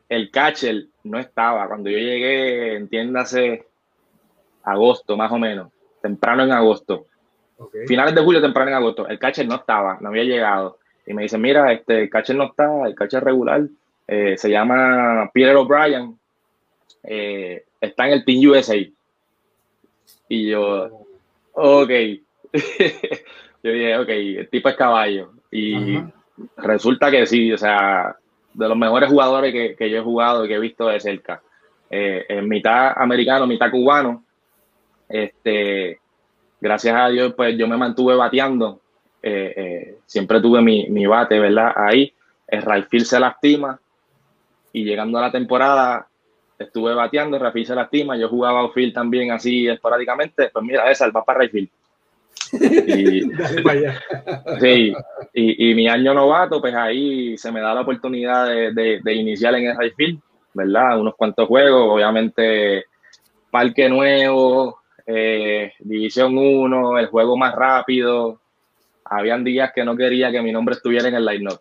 el catcher no estaba. Cuando yo llegué, entiéndase, agosto más o menos, temprano en agosto. Finales de julio, temprano en agosto. El catcher no estaba, no había llegado. Y me dice, mira, este, el catcher no está, el catcher regular eh, se llama Peter O'Brien, eh, está en el Team USA. Y yo, ok. yo dije, ok, el tipo es caballo. Y resulta que sí, o sea, de los mejores jugadores que, yo he jugado y que he visto de cerca. Eh, en mitad americano, mitad cubano. Este, gracias a Dios, pues yo me mantuve bateando. Eh, eh, siempre tuve mi, bate, ¿verdad? Ahí. El Rayfield se lastima y llegando a la temporada estuve bateando, Rayfield se lastima, yo jugaba outfield también así esporádicamente, pues mira, esa, el va para Rayfield. Y, sí, y, mi año novato, pues ahí se me da la oportunidad de, de, iniciar en el Rayfield, ¿verdad? Unos cuantos juegos, obviamente, parque nuevo, eh, División 1, el juego más rápido. Habían días que no quería que mi nombre estuviera en el line-up.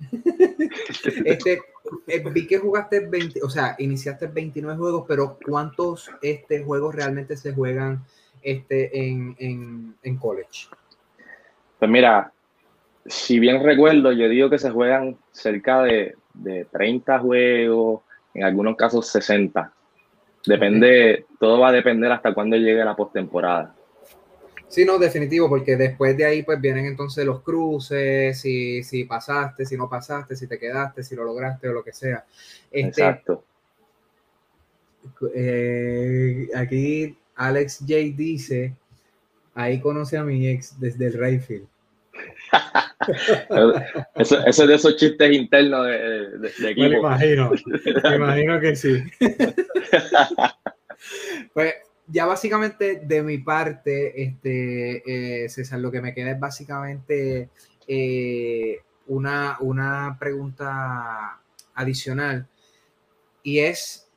este, eh, vi que jugaste 20, o sea, iniciaste 29 juegos, pero ¿cuántos este, juegos realmente se juegan este, en, en, en college? Pues mira, si bien recuerdo, yo digo que se juegan cerca de, de 30 juegos, en algunos casos 60. Depende, todo va a depender hasta cuándo llegue la postemporada. Sí, no, definitivo, porque después de ahí pues vienen entonces los cruces, si, si pasaste, si no pasaste, si te quedaste, si lo lograste o lo que sea. Este, Exacto. Eh, aquí Alex J dice, ahí conoce a mi ex desde el Rayfield. eso, es de esos chistes internos de, de, equipo. Me imagino, me imagino que sí. pues ya básicamente de mi parte, este, eh, César, lo que me queda es básicamente eh, una, una pregunta adicional y es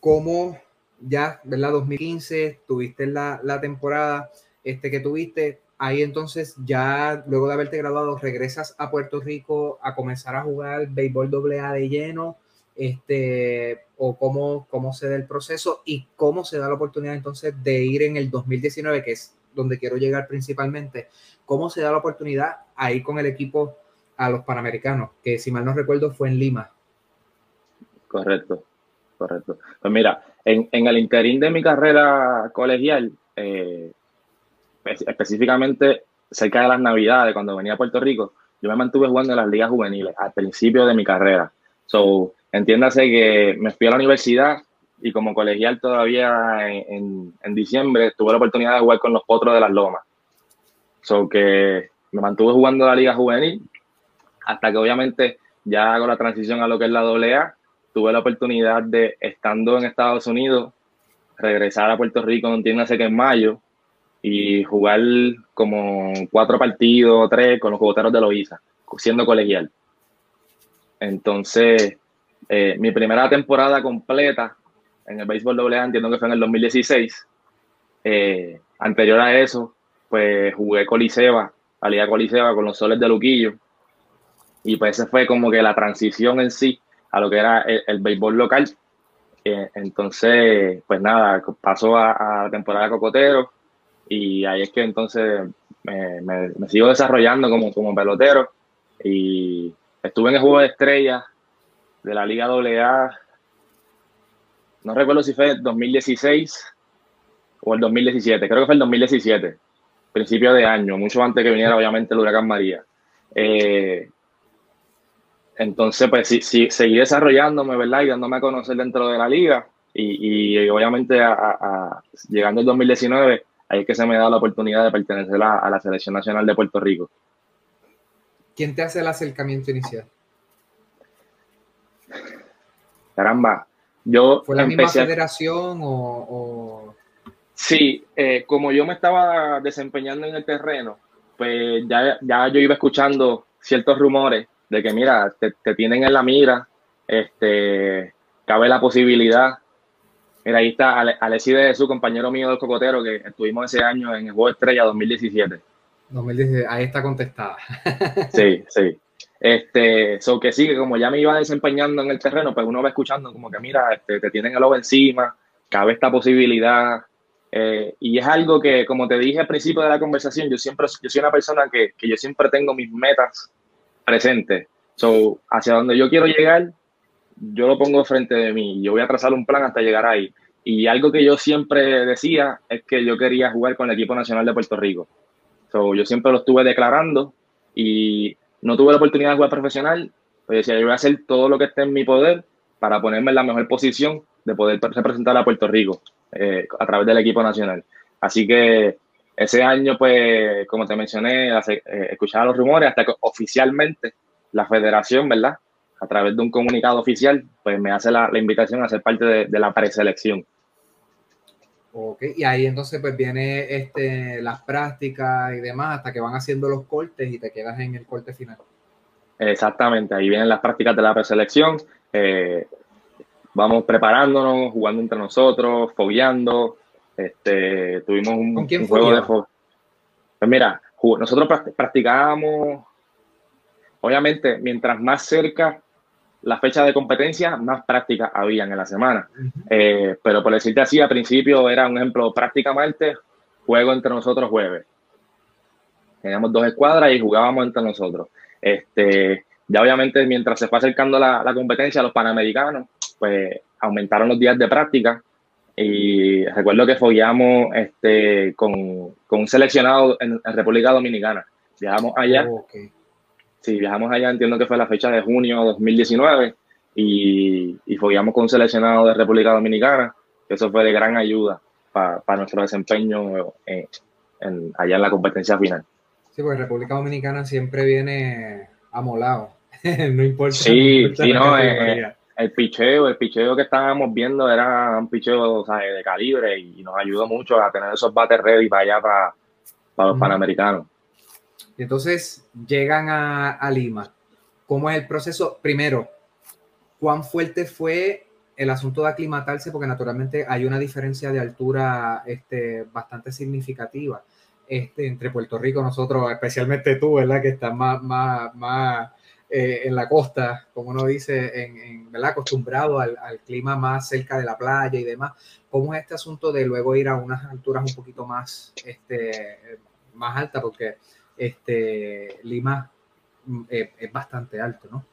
cómo ya, ¿verdad? 2015, tuviste la, la temporada este, que tuviste, ahí entonces ya luego de haberte graduado regresas a Puerto Rico a comenzar a jugar béisbol AA de lleno, este, o cómo, cómo se da el proceso y cómo se da la oportunidad entonces de ir en el 2019, que es donde quiero llegar principalmente, cómo se da la oportunidad a ir con el equipo a los Panamericanos, que si mal no recuerdo fue en Lima. Correcto, correcto. Pues mira, en, en el interín de mi carrera colegial, eh, específicamente cerca de las Navidades, cuando venía a Puerto Rico, yo me mantuve jugando en las ligas juveniles al principio de mi carrera. So, entiéndase que me fui a la universidad y como colegial todavía en, en, diciembre tuve la oportunidad de jugar con los Potros de las Lomas. So, que me mantuve jugando la liga juvenil hasta que obviamente ya hago la transición a lo que es la AA. Tuve la oportunidad de, estando en Estados Unidos, regresar a Puerto Rico, entiéndase que en mayo, y jugar como cuatro partidos, tres con los jugoteros de Loiza, siendo colegial. Entonces, eh, mi primera temporada completa en el béisbol AA, entiendo que fue en el 2016. Eh, anterior a eso, pues jugué Coliseba, Liga Coliseba con los Soles de Luquillo. Y pues esa fue como que la transición en sí a lo que era el, béisbol local. Eh, entonces, pues nada, pasó a, la temporada Cocotero y ahí es que entonces me, me, sigo desarrollando como, como pelotero y estuve en el juego de estrellas de la Liga AA, no recuerdo si fue el 2016 o el 2017, creo que fue el 2017, principio de año, mucho antes que viniera obviamente el huracán María. Eh, entonces, pues sí, sí, seguí desarrollándome, ¿verdad? Y dándome a conocer dentro de la liga. Y, obviamente llegando el 2019, ahí es que se me da la oportunidad de pertenecer a, la Selección Nacional de Puerto Rico. ¿Quién te hace el acercamiento inicial? Caramba, yo ¿Fue la misma federación o, Sí, eh, como yo me estaba desempeñando en el terreno, pues ya, ya yo iba escuchando ciertos rumores de que, mira, te, tienen en la mira, este, cabe la posibilidad. Mira, ahí está Alessi de su compañero mío del Cocotero, que estuvimos ese año en el Juego Estrella 2017. 2017, ahí está contestada. sí, sí. Este, so que sí, que como ya me iba desempeñando en el terreno, pues uno va escuchando como que, mira, este, te tienen el ojo encima, cabe esta posibilidad. Eh, y es algo que, como te dije al principio de la conversación, yo siempre, yo soy una persona que, que yo siempre tengo mis metas presente. So, hacia donde yo quiero llegar, yo lo pongo frente de mí. Yo voy a trazar un plan hasta llegar ahí. Y algo que yo siempre decía es que yo quería jugar con el equipo nacional de Puerto Rico. So, yo siempre lo estuve declarando y no tuve la oportunidad de jugar profesional. Pues decía, yo voy a hacer todo lo que esté en mi poder para ponerme en la mejor posición de poder representar a Puerto Rico eh, a través del equipo nacional. Así que ese año, pues, como te mencioné, eh, escuchaba los rumores hasta que oficialmente la federación, ¿verdad? A través de un comunicado oficial, pues me hace la, invitación a ser parte de, la preselección. Ok, y ahí entonces pues viene este, las prácticas y demás hasta que van haciendo los cortes y te quedas en el corte final. Exactamente, ahí vienen las prácticas de la preselección. Eh, vamos preparándonos, jugando entre nosotros, fogueando, este, tuvimos un, juego de fútbol. Pues mira, nosotros practicábamos, obviamente, mientras más cerca la fecha de competencia, más prácticas habían en la semana. Eh, pero por decirte así, al principio era un ejemplo, práctica martes, juego entre nosotros jueves. Teníamos dos escuadras y jugábamos entre nosotros. Este, ya obviamente mientras se fue acercando la, la competencia, los panamericanos, pues aumentaron los días de práctica y recuerdo que follamos este, con, un seleccionado en, República Dominicana. Viajamos allá. Oh, sí, viajamos allá, entiendo que fue la fecha de junio de 2019. Y, y follamos con un seleccionado de República Dominicana. Eso fue de gran ayuda para nuestro desempeño en, allá en la competencia final. Sí, pues República Dominicana siempre viene amolado. no importa. Sí, sí, no, eh, el picheo, el picheo que estábamos viendo era un picheo de calibre y nos ayudó mucho a tener esos bates ready para allá, para, para los panamericanos. Y entonces llegan a, Lima. ¿Cómo es el proceso? Primero, ¿cuán fuerte fue el asunto de aclimatarse? Porque naturalmente hay una diferencia de altura este, bastante significativa este, entre Puerto Rico, nosotros, especialmente tú, ¿verdad? Que estás más, más, más eh, en la costa, como uno dice, en, acostumbrado al, clima más cerca de la playa y demás. ¿Cómo es este asunto de luego ir a unas alturas un poquito más, este, más altas? Porque este, Lima mm, eh, es bastante alto, ¿no?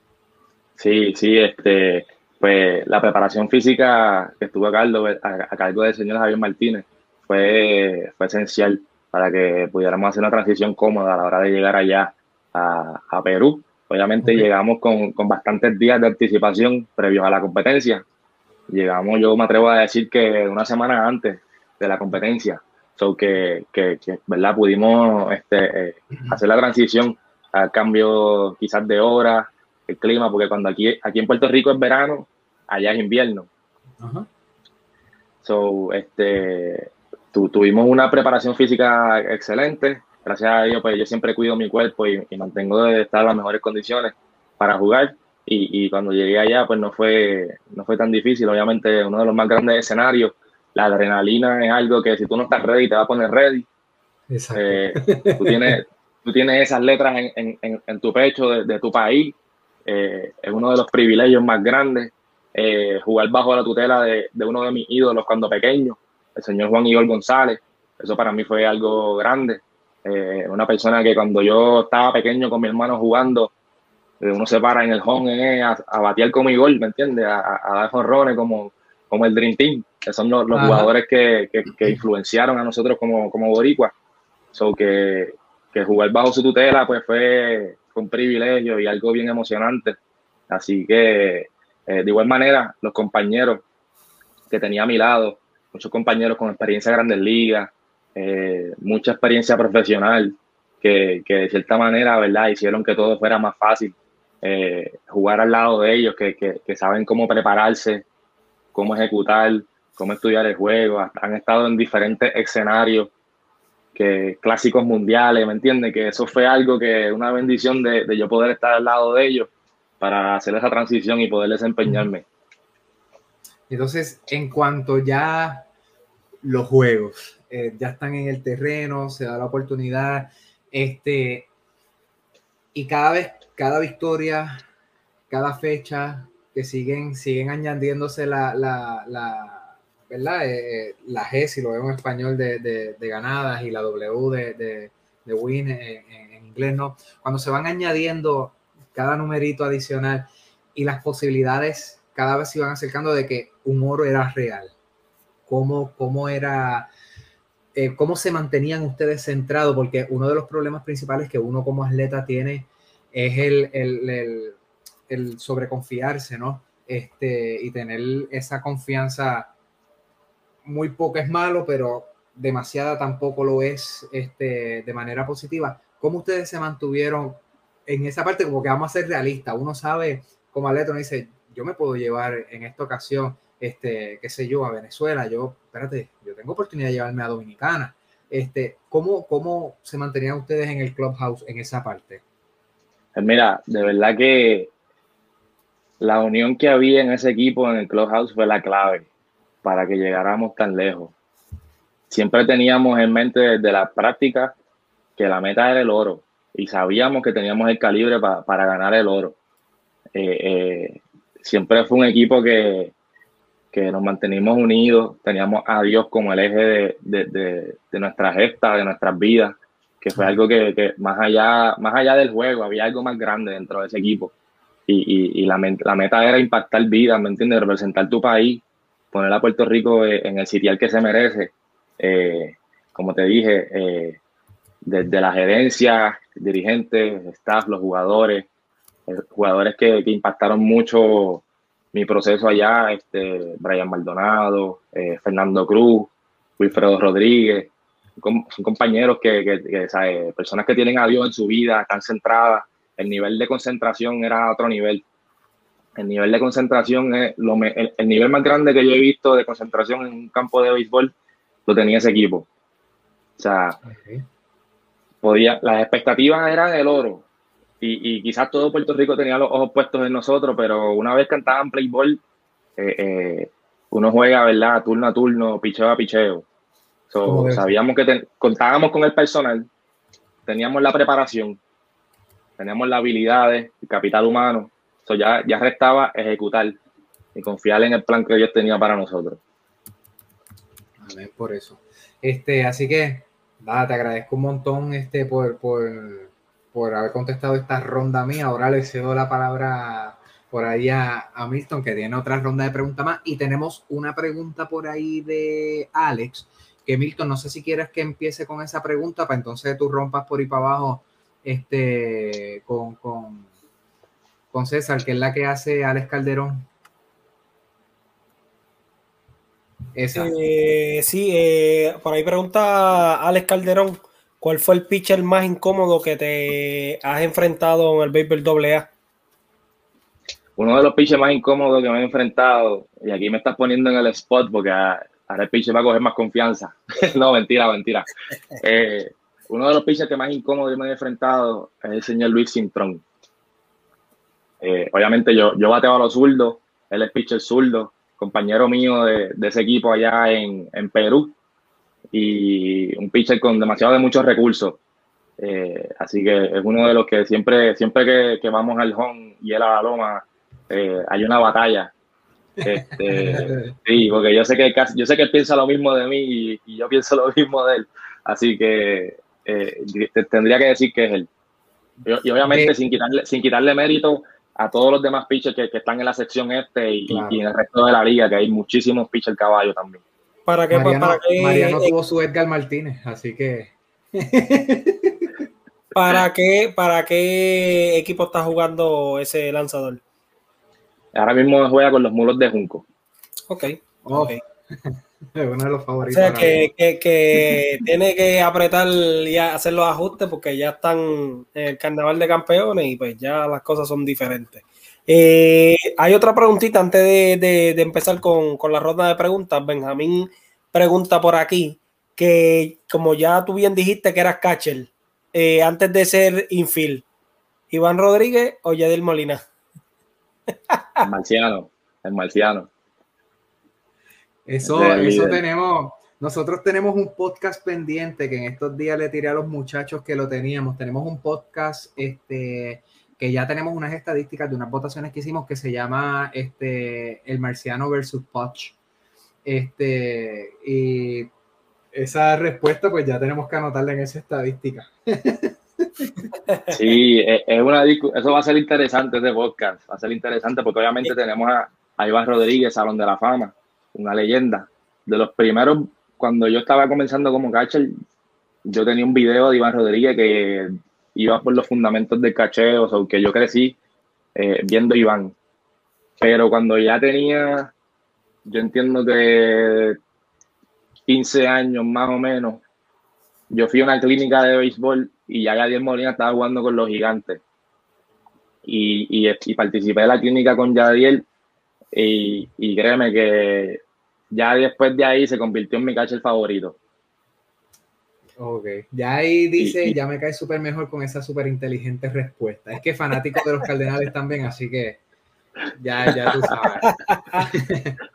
Sí, sí, este, pues la preparación física que estuvo a cargo, a, cargo del señor Javier Martínez fue, esencial para que pudiéramos hacer una transición cómoda a la hora de llegar allá a, a Perú Obviamente llegamos con, con, bastantes días de anticipación previos a la competencia. Llegamos, yo me atrevo a decir que una semana antes de la competencia. So que, que, ¿verdad? Pudimos este, eh, hacer la transición al cambio quizás de hora, el clima, porque cuando aquí, aquí en Puerto Rico es verano, allá es invierno. So, este, tuvimos una preparación física excelente gracias a Dios, pues yo siempre cuido mi cuerpo y, mantengo de estar en las mejores condiciones para jugar. y, cuando llegué allá, pues no fue, no fue tan difícil. Obviamente, uno de los más grandes escenarios, la adrenalina es algo que si tú no estás ready, te va a poner ready. Eh, tú, tienes, tú tienes esas letras en, en, en tu pecho de, tu país. Eh, es uno de los privilegios más grandes. Eh, jugar bajo la tutela de, de, uno de mis ídolos cuando pequeño, el señor Juan Igor González. Eso para mí fue algo grande. Una persona que cuando yo estaba pequeño con mi hermano jugando, uno se para en el home a, a batear como Igor, ¿me entiendes? A, a, dar jonrones como, como el Dream Team, que son los, jugadores que, que, influenciaron a nosotros como, como boricuas. So que, que, jugar bajo su tutela pues fue, un privilegio y algo bien emocionante. Así que, eh, de igual manera, los compañeros que tenía a mi lado, muchos compañeros con experiencia en grandes ligas, eh, mucha experiencia profesional, que, que, de cierta manera, ¿verdad?, hicieron que todo fuera más fácil eh, jugar al lado de ellos, que, que, saben cómo prepararse, cómo ejecutar, cómo estudiar el juego, han estado en diferentes escenarios, que clásicos mundiales, ¿me entiendes? Que eso fue algo que, una bendición de, de, yo poder estar al lado de ellos para hacer esa transición y poder desempeñarme. Entonces, en cuanto ya los juegos eh, ya están en el terreno, se da la oportunidad, este, y cada vez cada victoria, cada fecha que siguen, siguen añadiéndose la, la, la ¿verdad? Eh, eh, la G, si lo veo en español, de, de, ganadas y la W de, de win en, inglés, ¿no? Cuando se van añadiendo cada numerito adicional y las posibilidades cada vez se iban acercando de que un oro era real. ¿Cómo, cómo era... Eh, ¿Cómo se mantenían ustedes centrados? Porque uno de los problemas principales que uno como atleta tiene es el, el, el, sobreconfiarse, ¿no? Este, y tener esa confianza, muy poco es malo, pero demasiada tampoco lo es este, de manera positiva. ¿Cómo ustedes se mantuvieron en esa parte? Como que vamos a ser realistas. Uno sabe, como atleta, uno dice, yo me puedo llevar en esta ocasión, este, qué sé yo, a Venezuela. Yo, espérate, yo tengo oportunidad de llevarme a Dominicana. Este, ¿cómo, ¿Cómo se mantenían ustedes en el clubhouse en esa parte? Pues mira, de verdad que la unión que había en ese equipo, en el Clubhouse, fue la clave para que llegáramos tan lejos. Siempre teníamos en mente desde la práctica que la meta era el oro y sabíamos que teníamos el calibre para ganar el oro. Eh, eh, siempre fue un equipo que, que, nos mantenimos unidos, teníamos a Dios como el eje de, de nuestra gesta, de nuestras vidas que fue algo que, más, allá, más allá del juego, había algo más grande dentro de ese equipo. Y, y, la, la, meta era impactar vidas, ¿me entiendes? Representar tu país, poner a Puerto Rico eh, en el sitial que se merece. Eh, como te dije, eh, desde la gerencia, dirigentes, staff, los jugadores, jugadores que, que, impactaron mucho mi proceso allá, este, Brian Maldonado, Fernando Cruz, Wilfredo Rodríguez, son compañeros que, que, personas que tienen a Dios en su vida, están centradas. El nivel de concentración era otro nivel. El nivel de concentración es lo el, nivel más grande que yo he visto de concentración en un campo de béisbol lo tenía ese equipo. O sea, podía, las expectativas eran el oro. Y, quizás todo Puerto Rico tenía los ojos puestos en nosotros, pero una vez cantaban playboy, eh, eh, uno juega, ¿verdad? Turno a turno, picheo a picheo sabíamos que contábamos con el personal, teníamos la preparación, teníamos las habilidades, el capital humano. So ya, ya restaba ejecutar y confiar en el plan que Dios tenía para nosotros. Amén, por eso. Este, así que, nada, te agradezco un montón este, por, por, por haber contestado esta ronda mía. Ahora le cedo la palabra por ahí a, Milton, que tiene otra ronda de preguntas más. Y tenemos una pregunta por ahí de Alex, que Milton, no sé si quieres que empiece con esa pregunta para entonces tú rompas por ahí para abajo este, con, con, con César, que es la que hace Alex Calderón. Esa. Eh, sí, eh, por ahí pregunta Alex Calderón, ¿cuál fue el pitcher más incómodo que te has enfrentado en el béisbol AA? Uno de los pitchers más incómodos que me he enfrentado, y aquí me estás poniendo en el spot porque ahora el pitcher va a coger más confianza. no, mentira, mentira. Eh, uno de los pitchers que más incómodos me he enfrentado es el señor Luis Cintrón. Eh, obviamente yo, yo bateo a los zurdos, él es pitcher zurdo, compañero mío de, ese equipo allá en, Perú y un pitcher con demasiado de muchos recursos. Eh, así que es uno de los que siempre, siempre que, vamos al home y él a la loma, eh, hay una batalla. Este, sí, porque yo sé que yo sé que él piensa lo mismo de mí y, yo pienso lo mismo de él. Así que tendría que decir que es él. Y, obviamente sin quitarle, sin quitarle mérito a todos los demás pitchers que, están en la sección este y, en el resto de la liga, que hay muchísimos pitchers caballo también. ¿Para qué? Mariano, para Mariano tuvo su Edgar Martínez, así que. ¿Para qué, ¿Para qué equipo está jugando ese lanzador? Ahora mismo juega con los muros de Junco. Ok. Oh. okay. uno de los favoritos. O sea, que, tiene que apretar y hacer los ajustes porque ya están en el carnaval de campeones y pues ya las cosas son diferentes. Eh, hay otra preguntita antes de, empezar con, la ronda de preguntas. Benjamín pregunta por aquí que, como ya tú bien dijiste que eras catcher, eh, antes de ser infield, ¿Iván Rodríguez o Yadil Molina? El marciano, el marciano. Eso, eso tenemos. Nosotros tenemos un podcast pendiente que en estos días le tiré a los muchachos que lo teníamos. Tenemos un podcast este, que ya tenemos unas estadísticas de unas votaciones que hicimos que se llama este, El Marciano versus Poch. Este, y esa respuesta, pues ya tenemos que anotarla en esa estadística. Sí, es una eso va a ser interesante ese podcast, va a ser interesante porque obviamente tenemos a, a Iván Rodríguez, Salón de la Fama, una leyenda. De los primeros, cuando yo estaba comenzando como catcher, yo tenía un video de Iván Rodríguez que iba por los fundamentos del cacheo, o que yo crecí eh, viendo Iván. Pero cuando ya tenía, yo entiendo que 15 años más o menos, yo fui a una clínica de béisbol y ya Yadiel Molina estaba jugando con los gigantes. Y, y, participé de la clínica con Yadiel y, y créeme que ya después de ahí se convirtió en mi catcher favorito. Ok, ya ahí dice, ya me cae súper mejor con esa súper inteligente respuesta. Es que fanático de los Cardenales también, así que ya, ya tú sabes.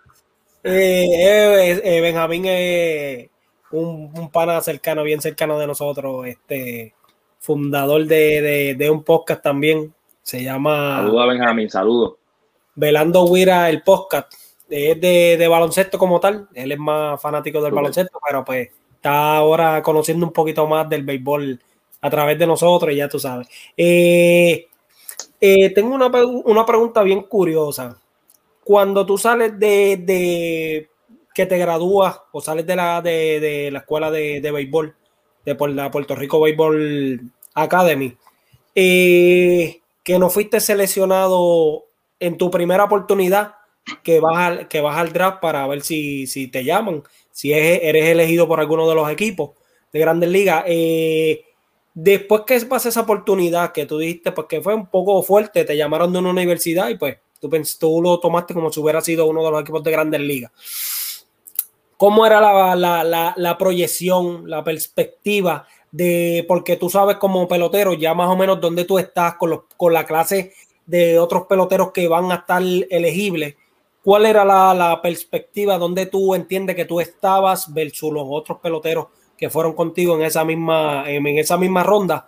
Eh, eh, eh, Benjamín es un, un, pana cercano, bien cercano de nosotros, este fundador de, de un podcast también. Se llama. Saludos a Benjamín, saludos. Velando Huira, el podcast es de, baloncesto como tal, él es más fanático del baloncesto, pero pues está ahora conociendo un poquito más del béisbol a través de nosotros, ya tú sabes. Eh, eh, tengo una, pregunta bien curiosa. Cuando tú sales de, que te gradúas o sales de la, de, la escuela de, béisbol, de la Puerto Rico Béisbol Academy, eh, que no fuiste seleccionado en tu primera oportunidad, que vas al, que vas al draft para ver si, si te llaman, si eres elegido por alguno de los equipos de Grandes Ligas. Eh, después que pasa esa oportunidad que tú dijiste, pues que fue un poco fuerte, te llamaron de una universidad y pues tú, lo tomaste como si hubiera sido uno de los equipos de Grandes Ligas. ¿Cómo era la, la, proyección, la perspectiva de, porque tú sabes como pelotero ya más o menos dónde tú estás con, con la clase de otros peloteros que van a estar elegibles? ¿Cuál era la, perspectiva donde tú entiendes que tú estabas versus los otros peloteros que fueron contigo en esa misma, en esa misma ronda?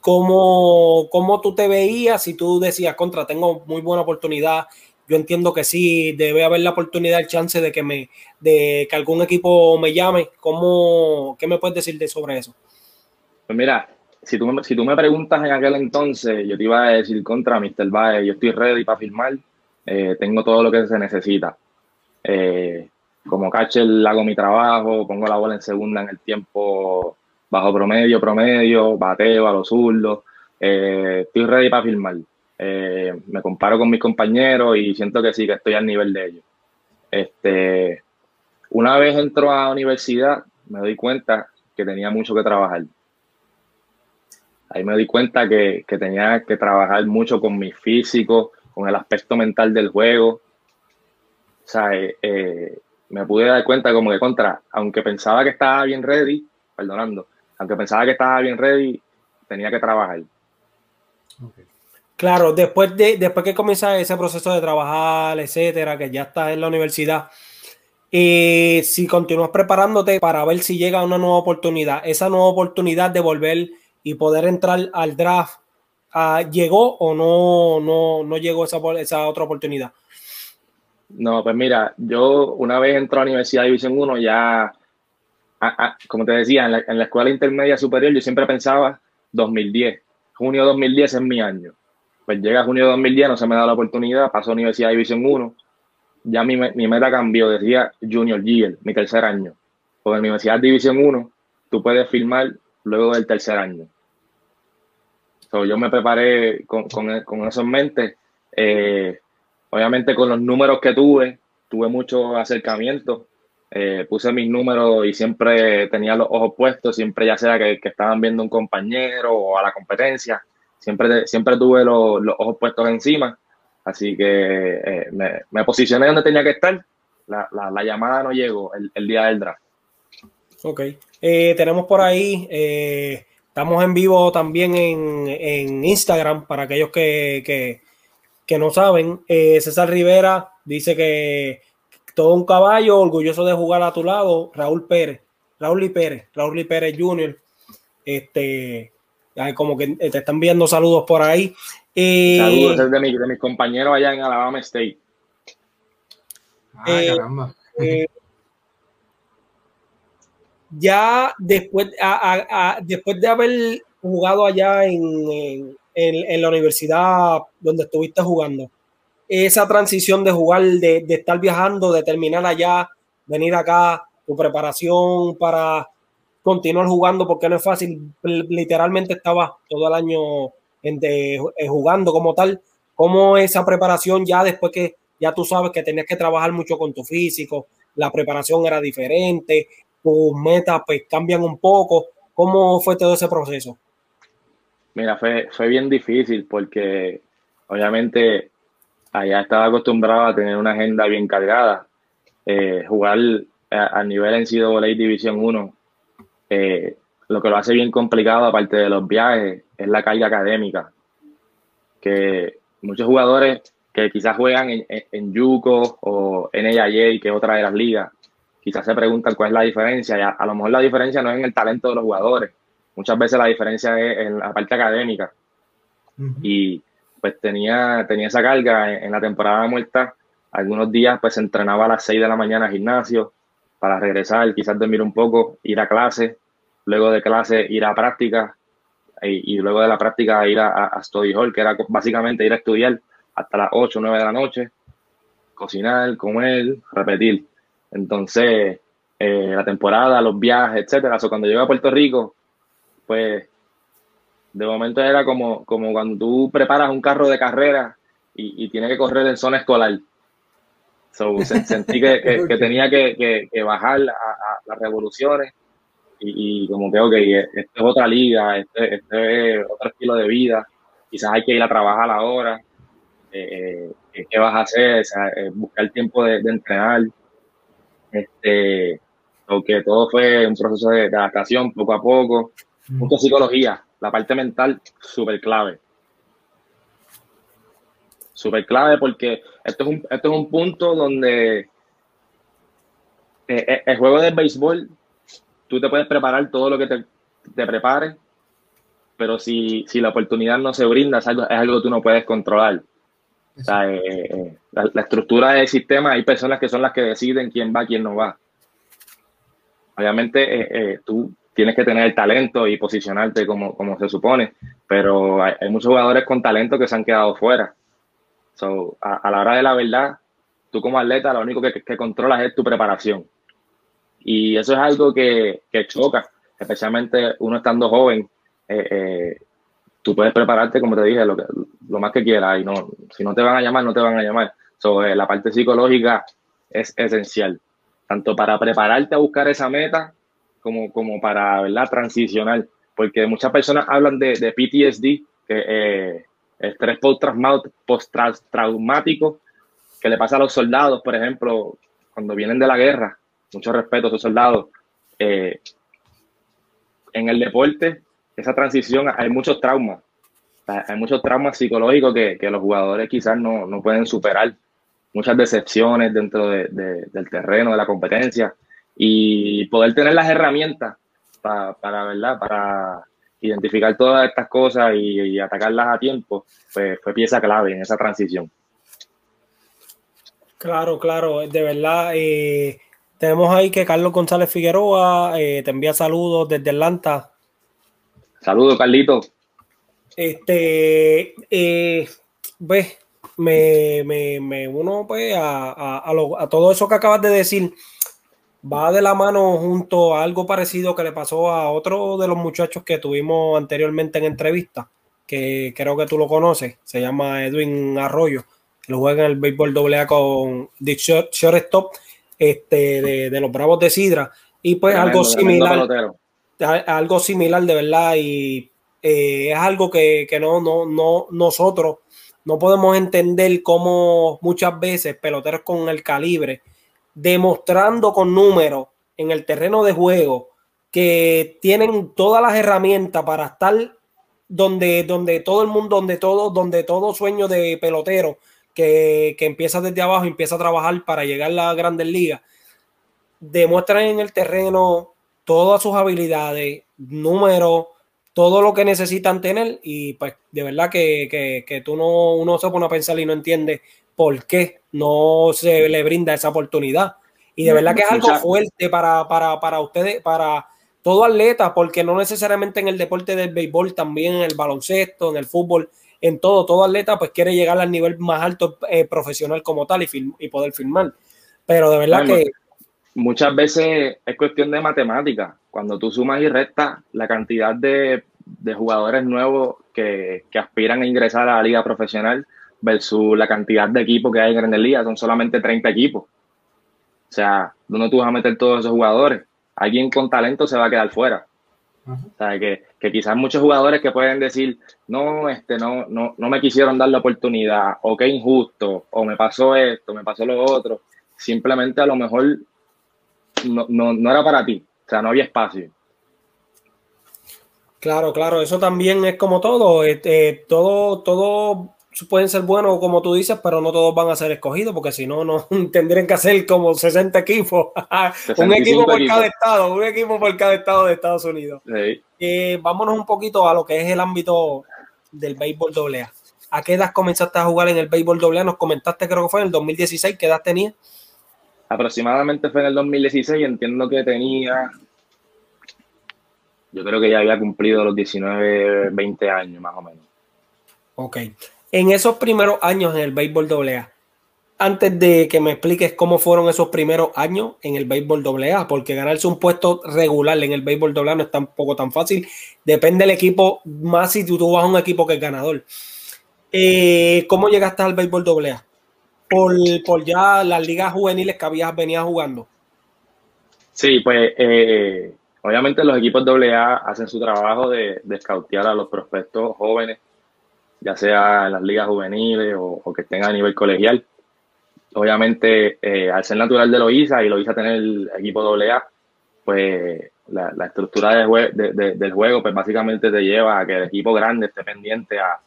¿Cómo, ¿Cómo tú te veías si tú decías, contra, tengo muy buena oportunidad? Yo entiendo que sí, debe haber la oportunidad, el chance de que, me, de que algún equipo me llame. ¿Cómo, ¿Qué me puedes decir de sobre eso? Pues mira, si tú, si tú me preguntas en aquel entonces, yo te iba a decir contra Mr. Baez, yo estoy ready para firmar eh, tengo todo lo que se necesita. Eh, como catcher hago mi trabajo, pongo la bola en segunda en el tiempo bajo promedio, promedio, bateo a los zurdos. Eh, estoy ready para firmar. me comparo con mis compañeros y siento que sí, que estoy al nivel de ellos. Este, una vez entro a la universidad, me doy cuenta que tenía mucho que trabajar. Ahí me doy cuenta que, que tenía que trabajar mucho con mi físico, con el aspecto mental del juego. O sea, eh, eh, me pude dar cuenta como que contra, aunque pensaba que estaba bien ready, perdonando, aunque pensaba que estaba bien ready, tenía que trabajar. Claro, después de después que comienza ese proceso de trabajar, etcétera, que ya estás en la universidad, y si continúas preparándote para ver si llega una nueva oportunidad, esa nueva oportunidad de volver y poder entrar al draft, ah, ¿llegó o no, no, no llegó esa, esa otra oportunidad? No, pues mira, yo una vez entré a la Universidad de División 1, ya, como te decía, en la, la, escuela intermedia superior, yo siempre pensaba 2010, junio 2010 es mi año. Pues llega junio 2010, no se me da la oportunidad, paso a Universidad de División 1, ya mi, mi meta cambió, decía Junior Year, mi tercer año. Porque en la Universidad División 1, tú puedes firmar luego del tercer año. So, yo me preparé con, con, con eso en mente. Eh, obviamente con los números que tuve, tuve mucho acercamiento. Eh, puse mis números y siempre tenía los ojos puestos, siempre ya sea que, que estaban viendo un compañero o a la competencia, siempre, siempre tuve los, los ojos puestos encima. Así que eh, me, me, posicioné donde tenía que estar. La, la, la llamada no llegó el, el, día del draft. Ok. Eh, tenemos por ahí, estamos en vivo también en, en Instagram para aquellos que, que, que no saben. Eh, César Rivera dice que todo un caballo, orgulloso de jugar a tu lado. Raúl Pérez, Raúl y Pérez, Raúl y Pérez Jr. Este, como que te están viendo saludos por ahí. Eh, Saludos de, mi, de, mis compañeros allá en Alabama State. Ah, eh, caramba. Eh, ya después, después de haber jugado allá en, en, en, la universidad donde estuviste jugando, esa transición de jugar, de, estar viajando, de terminar allá, venir acá, tu preparación para continuar jugando, porque no es fácil, literalmente estaba todo el año de, eh, jugando como tal, cómo esa preparación ya después que ya tú sabes que tenías que trabajar mucho con tu físico, la preparación era diferente, tus metas pues cambian un poco, ¿cómo fue todo ese proceso? Mira, fue, fue bien difícil porque obviamente allá estaba acostumbrado a tener una agenda bien cargada, eh, jugar a, a nivel en NCAA División 1 eh, lo que lo hace bien complicado, aparte de los viajes, es la carga académica. Que muchos jugadores que quizás juegan en, en Yuko o NAIA, que es otra de las ligas, quizás se preguntan cuál es la diferencia. Y a, a, lo mejor la diferencia no es en el talento de los jugadores, muchas veces la diferencia es en la parte académica. Uh -huh. Y pues tenía, tenía esa carga en, en, la temporada muerta. Algunos días pues se entrenaba a las 6 de la mañana al gimnasio para regresar, quizás dormir un poco, ir a clase, luego de clase ir a práctica y, y luego de la práctica ir a, a, Study Hall, que era básicamente ir a estudiar hasta las 8 o 9 de la noche, cocinar, comer, repetir. Entonces, eh, la temporada, los viajes, etcétera. O cuando llegué a Puerto Rico, pues de momento era como, como cuando tú preparas un carro de carrera y, y tienes que correr en zona escolar. So, sentí que, que, que tenía que, que bajar a, a, las revoluciones y, y, como que, ok, esto es otra liga, este, este, es otro estilo de vida, quizás hay que ir a trabajar ahora, eh, eh ¿qué vas a hacer? O sea, eh, buscar tiempo de, de, entrenar. Este, porque todo fue un proceso de, de adaptación poco a poco, mucha psicología, la parte mental súper clave. Súper clave porque esto es, un, esto es un punto donde eh, el juego del béisbol tú te puedes preparar todo lo que te, te prepares, pero si, si, la oportunidad no se brinda, es algo, es algo que tú no puedes controlar. O sea, eh, eh, la, estructura del sistema, hay personas que son las que deciden quién va, quién no va. Obviamente, eh, tú tienes que tener el talento y posicionarte como, como se supone, pero hay, muchos jugadores con talento que se han quedado fuera. So, a, la hora de la verdad, tú como atleta, lo único que, que controlas es tu preparación. Y eso es algo que, que choca, especialmente uno estando joven. Tú puedes prepararte, como te dije, lo, que, lo más que quieras. Y no, si no te van a llamar, no te van a llamar. So, eh, la parte psicológica es esencial, tanto para prepararte a buscar esa meta como, como para ¿verdad? transicionar. Porque muchas personas hablan de, de PTSD, que eh, estrés postraumático, que le pasa a los soldados, por ejemplo, cuando vienen de la guerra mucho respeto a esos soldados. Eh, en el deporte, esa transición, hay muchos traumas. hay muchos traumas psicológicos que, que los jugadores quizás no, no, pueden superar, muchas decepciones dentro de, del terreno, de la competencia, y poder tener las herramientas para, para, ¿verdad? para identificar todas estas cosas y, atacarlas a tiempo, pues fue pieza clave en esa transición. Claro, claro, de verdad. Eh, tenemos ahí que Carlos González Figueroa eh, te envía saludos desde Atlanta. Saludos, Carlito. Este, eh, ves, me, me, me, uno pues a, a, a, todo eso que acabas de decir. Va de la mano junto a algo parecido que le pasó a otro de los muchachos que tuvimos anteriormente en entrevista, que creo que tú lo conoces, se llama Edwin Arroyo, lo juega en el béisbol AA con Dick Shortstop este, de, de, los Bravos de Sidra, y pues algo similar, algo similar de verdad, y eh, es algo que, que no, no, no, nosotros no podemos entender cómo muchas veces peloteros con el calibre, demostrando con números en el terreno de juego que tienen todas las herramientas para estar donde, donde todo el mundo, donde todo, donde todo sueño de pelotero que, que empieza desde abajo, empieza a trabajar para llegar a la grandes ligas, demuestran en el terreno todas sus habilidades, números, todo lo que necesitan tener y pues de verdad que, que, tú no, uno se pone a pensar y no entiende por qué no se le brinda esa oportunidad. Y de verdad que es algo fuerte para, para, para ustedes, para todo atleta, porque no necesariamente en el deporte del béisbol, también en el baloncesto, en el fútbol, en todo, todo atleta pues quiere llegar al nivel más alto eh, profesional como tal y, y poder firmar. Pero de verdad que... Muchas veces es cuestión de matemática. Cuando tú sumas y restas la cantidad de de jugadores nuevos que, aspiran a ingresar a la liga profesional versus la cantidad de equipos que hay en Grandes Ligas, son solamente 30 equipos. O sea, ¿dónde tú vas a meter todos esos jugadores? Alguien con talento se va a quedar fuera. O sea, que, quizás muchos jugadores que pueden decir, no, este, no, no, no me quisieron dar la oportunidad, o qué injusto, o me pasó esto, me pasó lo otro. Simplemente a lo mejor no, no era para ti. O sea, no había espacio. Claro, claro, eso también es como todo. Este, todo, todo pueden ser buenos, como tú dices, pero no todos van a ser escogidos, porque si no, no tendrían que hacer como 60 equipos. un equipo por cada estado, un equipo por cada estado de Estados Unidos. Eh, vámonos un poquito a lo que es el ámbito del béisbol AA. ¿A qué edad comenzaste a jugar en el béisbol AA? Nos comentaste, creo que fue en el 2016. ¿Qué edad tenías? Aproximadamente fue en el 2016. Entiendo que tenía yo creo que ya había cumplido los 19, 20 años más o menos. Ok. En esos primeros años en el béisbol AA, antes de que me expliques cómo fueron esos primeros años en el béisbol AA, porque ganarse un puesto regular en el béisbol AA no es tampoco tan fácil. Depende del equipo, más si tú, vas a un equipo que es ganador. Eh, ¿Cómo llegaste al béisbol AA? Por, por ya las ligas juveniles que habías venido jugando. Sí, pues eh, Obviamente los equipos AA hacen su trabajo de, de scoutear a los prospectos jóvenes, ya sea en las ligas juveniles o, que estén a nivel colegial. Obviamente, eh, al ser natural de Loiza y Loiza tener el equipo AA, pues la, estructura del juego, pues básicamente te lleva a que el equipo grande esté pendiente a,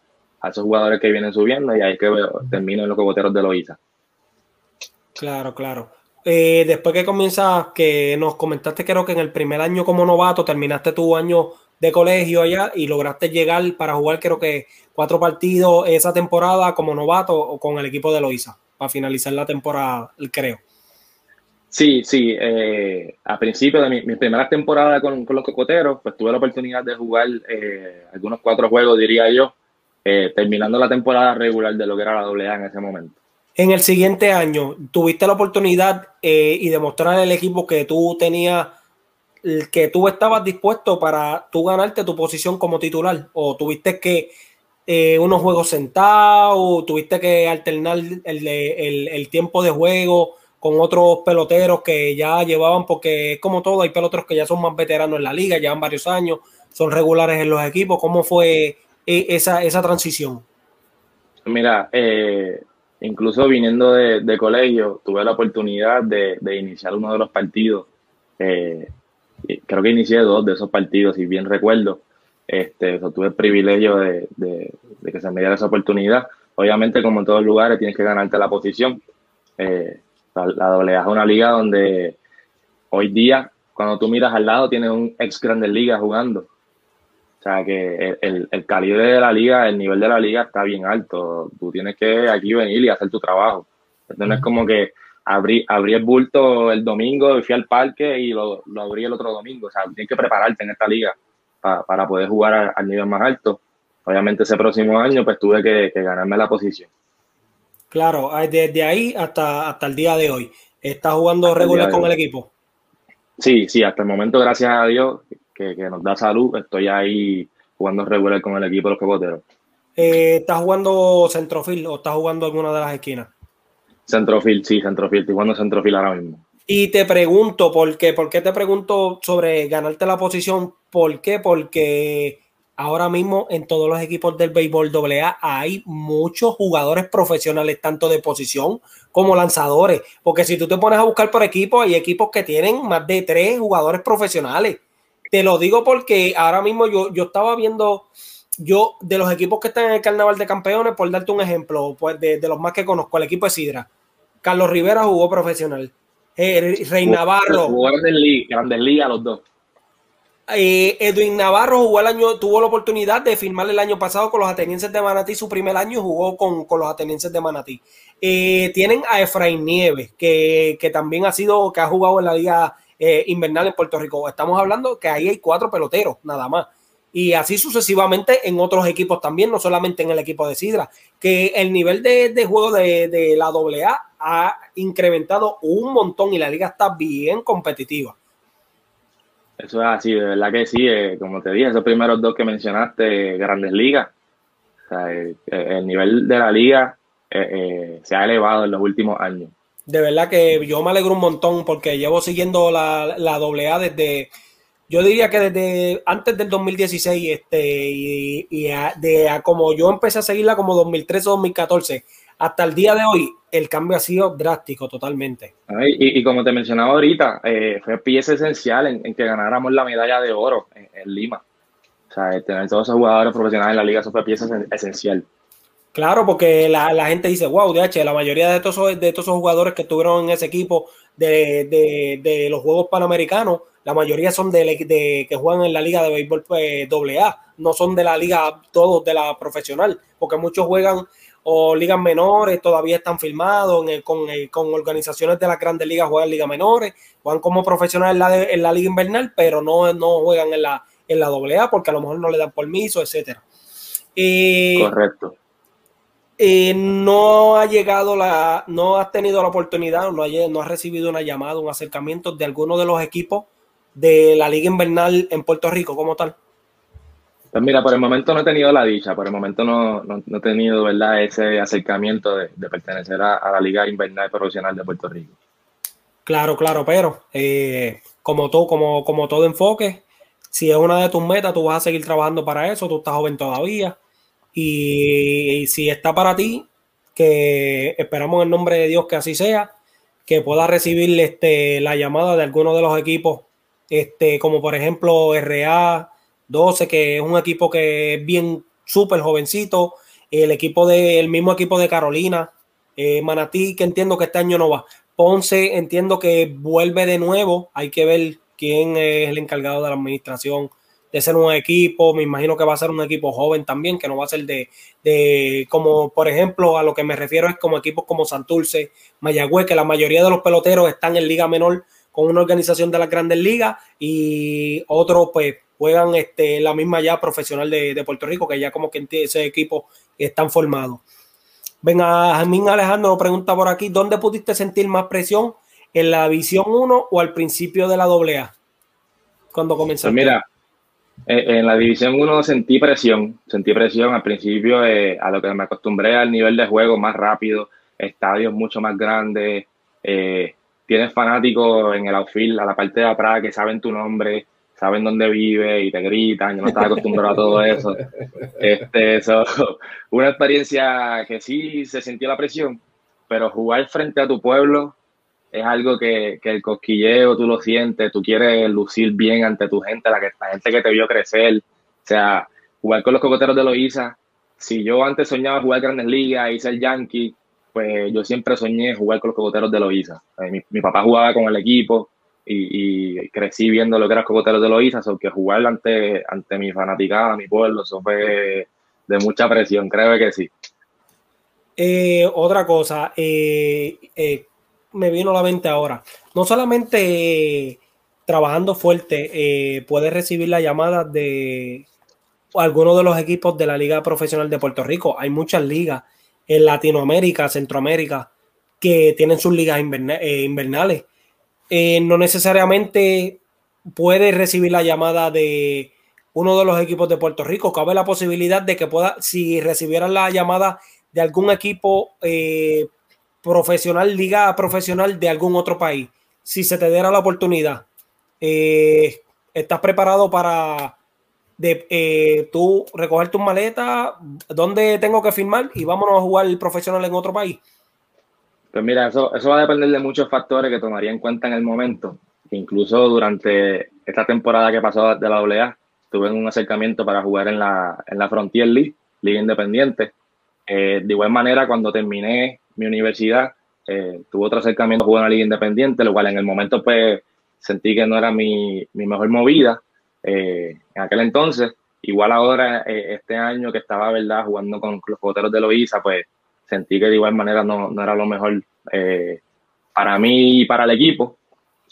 esos jugadores que vienen subiendo y ahí es que terminan los cocoteros de Loiza. Claro, claro. Eh, después que comienza, que nos comentaste creo que en el primer año como novato terminaste tu año de colegio allá y lograste llegar para jugar creo que cuatro partidos esa temporada como novato o con el equipo de Loiza para finalizar la temporada, creo. Sí, sí. Eh, a principio de mi, mi primera temporada con, los cocoteros, pues tuve la oportunidad de jugar eh, algunos cuatro juegos, diría yo, terminando la temporada regular de lo que era la AA en ese momento en el siguiente año tuviste la oportunidad eh, y demostrar al equipo que tú tenías, que tú estabas dispuesto para tú ganarte tu posición como titular o tuviste que eh, unos juegos sentados, tuviste que alternar el, tiempo de juego con otros peloteros que ya llevaban, porque es como todo, hay peloteros que ya son más veteranos en la liga, llevan varios años, son regulares en los equipos. ¿Cómo fue eh, esa, esa transición? Mira, eh, incluso viniendo de, colegio, tuve la oportunidad de, iniciar uno de los partidos. Eh, creo que inicié dos de esos partidos, si bien recuerdo. Este, tuve el privilegio de, que se me diera esa oportunidad. Obviamente, como en todos lugares, tienes que ganarte la posición. Eh, la, la AA es una liga donde hoy día, cuando tú miras al lado, tienes un ex Grandes Ligas jugando. O sea que el, el, calibre de la liga, el nivel de la liga está bien alto. Tú tienes que aquí venir y hacer tu trabajo. Entonces no es como que abrí, abrí el bulto el domingo fui al parque y lo, lo abrí el otro domingo. O sea, tienes que prepararte en esta liga para poder jugar al nivel más alto. Obviamente ese próximo año pues tuve que, ganarme la posición. Claro, desde ahí hasta, hasta el día de hoy. ¿Estás jugando regular con el equipo? Sí, sí, hasta el momento, gracias a Dios, que, nos da salud, estoy ahí jugando regular con el equipo de los cocoteros. Eh, ¿Estás jugando centrofil o estás jugando alguna de las esquinas? Centrofil, sí, centrofil, estoy jugando centrofil ahora mismo. Y te pregunto, ¿por qué? ¿Por qué te pregunto sobre ganarte la posición? ¿Por qué? Porque ahora mismo en todos los equipos del béisbol AA hay muchos jugadores profesionales, tanto de posición como lanzadores. Porque si tú te pones a buscar por equipo, hay equipos que tienen más de tres jugadores profesionales. Te lo digo porque ahora mismo yo, yo estaba viendo, yo de los equipos que están en el Carnaval de Campeones, por darte un ejemplo, pues de, de los más que conozco, el equipo de Sidra. Carlos Rivera jugó profesional. Eh, Rey Navarro. Jugó Grandes Ligas, los dos. Eh, Edwin Navarro jugó el año, tuvo la oportunidad de firmar el año pasado con los atenienses de Manatí, su primer año jugó con, los atenienses de Manatí. Eh, tienen a Efraín Nieves, que, también ha sido, que ha jugado en la liga invernal en Puerto Rico. Estamos hablando que ahí hay cuatro peloteros, nada más. Y así sucesivamente en otros equipos también, no solamente en el equipo de Sidra, que el nivel de, juego de, de la AA ha incrementado un montón y la liga está bien competitiva. Eso es así, de verdad que sí, eh, como te dije, esos primeros dos que mencionaste, grandes ligas, eh, eh, el, nivel de la liga se ha elevado en los últimos años. De verdad que yo me alegro un montón porque llevo siguiendo la, la AA desde, yo diría que desde antes del 2016, este, y, de como yo empecé a seguirla como 2013 o 2014, hasta el día de hoy, el cambio ha sido drástico totalmente. y, como te mencionaba ahorita, eh, fue pieza esencial en, que ganáramos la medalla de oro en, Lima. O sea, tener todos esos jugadores profesionales en la liga, eso fue pieza esencial. Claro, porque la, gente dice, wow, DH, la mayoría de todos, de esos jugadores que estuvieron en ese equipo de, los Juegos Panamericanos, la mayoría son de, que juegan en la liga de béisbol pues, AA, no son de la liga todos de la profesional, porque muchos juegan o ligas menores, todavía están firmados con, con, organizaciones de las grandes ligas, juegan ligas menores, juegan como profesionales en la, en la liga invernal, pero no, no juegan en la, en la AA porque a lo mejor no le dan permiso, etcétera. Correcto. No ha llegado la, no has tenido la oportunidad, no, no has recibido una llamada, un acercamiento de alguno de los equipos de la liga invernal en Puerto Rico como tal. Pues mira, por el momento no he tenido la dicha, por el momento no, he tenido ¿verdad? ese acercamiento de, pertenecer a, la Liga Invernal Profesional de Puerto Rico. Claro, claro, pero eh, como, todo, como, como todo enfoque, si es una de tus metas, tú vas a seguir trabajando para eso, tú estás joven todavía. Y, si está para ti, que esperamos en el nombre de Dios que así sea, que puedas recibir este, la llamada de alguno de los equipos, este, como por ejemplo RA, 12, que es un equipo que es bien súper jovencito. El equipo del mismo equipo de Carolina, eh, Manatí, que entiendo que este año no va. Ponce, entiendo que vuelve de nuevo. Hay que ver quién es el encargado de la administración de ser un equipo. Me imagino que va a ser un equipo joven también, que no va a ser de, de como por ejemplo, a lo que me refiero es como equipos como Santurce, Mayagüez, que la mayoría de los peloteros están en Liga Menor con una organización de las grandes ligas y otros, pues, juegan este, la misma ya profesional de, Puerto Rico, que ya como que ese equipo están formados. Venga, Jamín Alejandro pregunta por aquí, ¿dónde pudiste sentir más presión? ¿En la División 1 o al principio de la AA? Cuando comenzaste. Pues mira, eh, en la División 1 sentí presión, sentí presión al principio eh, a lo que me acostumbré al nivel de juego más rápido, estadios mucho más grandes, eh, tienes fanáticos en el outfield, a la parte de atrás que saben tu nombre, saben dónde vive y te gritan, yo no estaba acostumbrado a todo eso. Este, eso, una experiencia que sí se sintió la presión, pero jugar frente a tu pueblo es algo que, que, el cosquilleo tú lo sientes, tú quieres lucir bien ante tu gente, la, que, la gente que te vio crecer, sea, jugar con los cocoteros de Loiza, si yo antes soñaba jugar Grandes Ligas y ser Yankee, pues yo siempre soñé jugar con los cocoteros de Loiza. Eh, mi, papá jugaba con el equipo y, crecí viendo lo que eran los cocoteros de Loiza, que jugar ante, ante mi fanaticada, mi pueblo, eso fue de mucha presión, creo que sí. Eh, otra cosa, eh, me vino a la mente ahora. No solamente trabajando fuerte puedes recibir la llamada de algunos de los equipos de la Liga Profesional de Puerto Rico. Hay muchas ligas en Latinoamérica, Centroamérica, que tienen sus ligas eh, invernales. Eh, no necesariamente puede recibir la llamada de uno de los equipos de Puerto Rico. Cabe la posibilidad de que pueda, si recibieran la llamada de algún equipo eh, profesional, liga profesional de algún otro país, si se te diera la oportunidad, ¿estás preparado para de eh, tú recoger tus maletas, dónde tengo que firmar y vámonos a jugar profesional en otro país? Pues mira, eso, eso va a depender de muchos factores que tomaría en cuenta en el momento. Incluso durante esta temporada que pasó de la AA, tuve un acercamiento para jugar en la, en la Frontier League, Liga Independiente. Eh, de igual manera, cuando terminé mi universidad, eh, tuve otro acercamiento a en la Liga Independiente, lo cual en el momento pues sentí que no era mi, mi mejor movida eh, en aquel entonces. Igual ahora, eh, este año que estaba, ¿verdad?, jugando con los boteros de Loiza, pues sentí que de igual manera no, no era lo mejor para mí y para el equipo.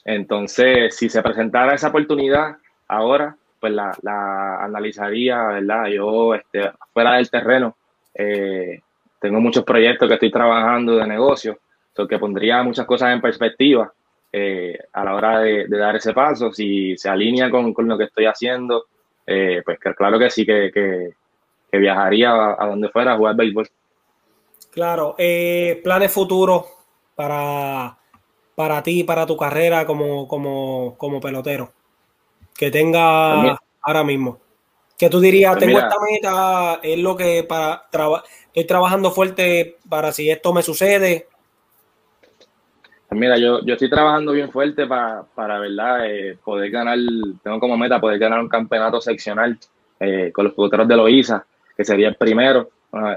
Entonces, si se presentara esa oportunidad ahora, pues la, la analizaría, ¿verdad? Yo, este, fuera del terreno, tengo muchos proyectos que estoy trabajando de negocio, que pondría muchas cosas en perspectiva eh, a la hora de, dar ese paso, si se alinea con, lo que estoy haciendo, eh, pues claro que sí, que, viajaría a, donde fuera a jugar béisbol. Claro, eh, planes futuros para, para ti, para tu carrera como, como, como pelotero, que tenga pues ahora mismo. Que tú dirías, pues tengo esta meta, es lo que para estoy trabajando fuerte para si esto me sucede, mira, yo, yo estoy trabajando bien fuerte para, para ¿verdad? Eh, poder ganar, tengo como meta poder ganar un campeonato seccional eh, con los jugadores de Loiza, que sería el primero.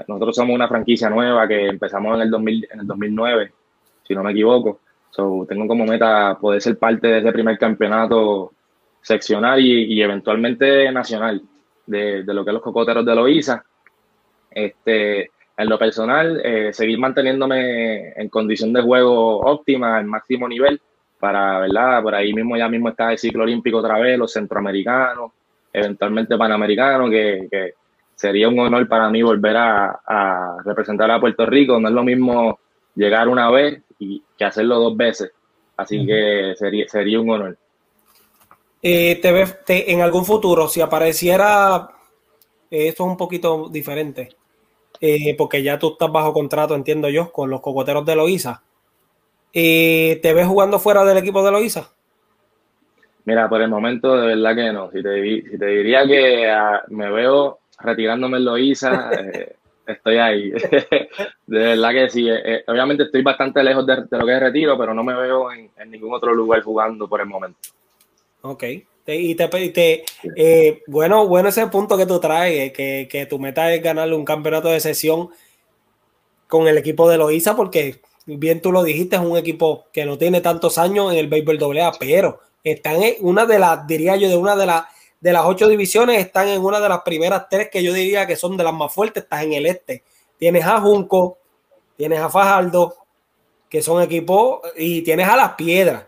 nosotros somos una franquicia nueva que empezamos en el, 2000, en el 2009, si no me equivoco. So, tengo como meta poder ser parte de ese primer campeonato seccional y, y eventualmente nacional de, de, lo que es los cocoteros de Loiza. Este, en lo personal, eh, seguir manteniéndome en condición de juego óptima, al máximo nivel, para, ¿verdad? Por ahí mismo ya mismo está el ciclo olímpico otra vez, los centroamericanos, eventualmente panamericanos, que, sería un honor para mí volver a, representar a Puerto Rico. No es lo mismo llegar una vez y que hacerlo dos veces. Así que sería, sería un honor. Eh, te ves en algún futuro, si apareciera, eh, esto es un poquito diferente, eh, porque ya tú estás bajo contrato, entiendo yo, con los cocoteros de Loíza. Eh, ¿Te ves jugando fuera del equipo de Loíza? Mira, por el momento de verdad que no. Si te, diría que ah, me veo retirándome en Loíza, eh, estoy ahí. de verdad que sí. obviamente estoy bastante lejos de, lo que es retiro, pero no me veo en, en ningún otro lugar jugando por el momento. Ok, y te, eh, bueno, bueno ese punto que tú traes, que, que, tu meta es ganarle un campeonato de sesión con el equipo de Loiza, porque bien tú lo dijiste, es un equipo que no tiene tantos años en el béisbol AA, pero están en una de las, diría yo, de una de las de las ocho divisiones, están en una de las primeras tres que yo diría que son de las más fuertes, estás en el este. Tienes a Junco, tienes a Fajardo, que son equipos, y tienes a las piedras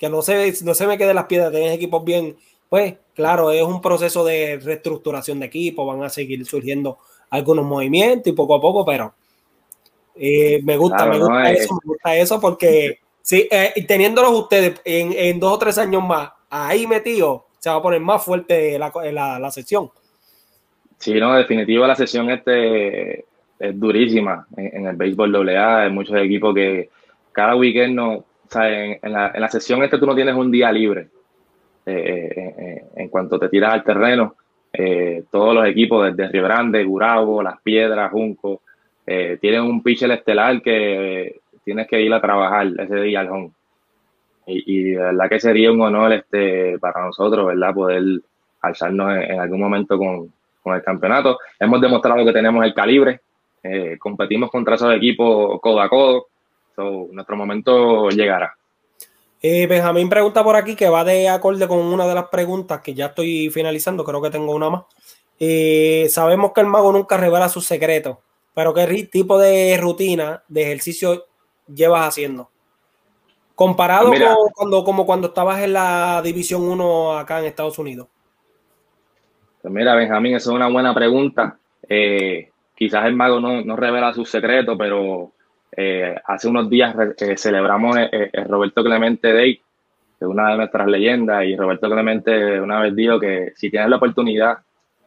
que no se, no se me queden las piedras, tienes equipos bien, pues claro, es un proceso de reestructuración de equipo, van a seguir surgiendo algunos movimientos y poco a poco, pero eh, me gusta, me gusta eso, me gusta eso porque sí, eh, teniéndolos ustedes en, dos o tres años más ahí metido, se va a poner más fuerte la, la, la sesión. Sí, no, definitivo la sesión este es durísima en, en el béisbol AA, hay muchos equipos que cada weekend no, en, la, en, la, sesión este tú no tienes un día libre. Eh, eh, eh, en cuanto te tiras al terreno, todos los equipos desde Río Grande, Gurabo, Las Piedras, Junco, tienen un pitcher estelar que tienes que ir a trabajar ese día al home. Y, y, de verdad que sería un honor este para nosotros, ¿verdad? Poder alzarnos en, algún momento con, el campeonato. Hemos demostrado que tenemos el calibre, eh, competimos contra esos equipos codo a codo, nuestro momento llegará. Eh, Benjamín pregunta por aquí que va de acorde con una de las preguntas que ya estoy finalizando, creo que tengo una más. Eh, sabemos que el mago nunca revela sus secretos, pero ¿qué tipo de rutina de ejercicio llevas haciendo? Comparado con cuando, como cuando estabas en la División 1 acá en Estados Unidos. Pues mira, Benjamín, esa es una buena pregunta. Eh, quizás el mago no, revela sus secretos, pero eh, hace unos días eh, celebramos el Roberto Clemente Day, que es una de nuestras leyendas, y Roberto Clemente una vez dijo que si tienes la oportunidad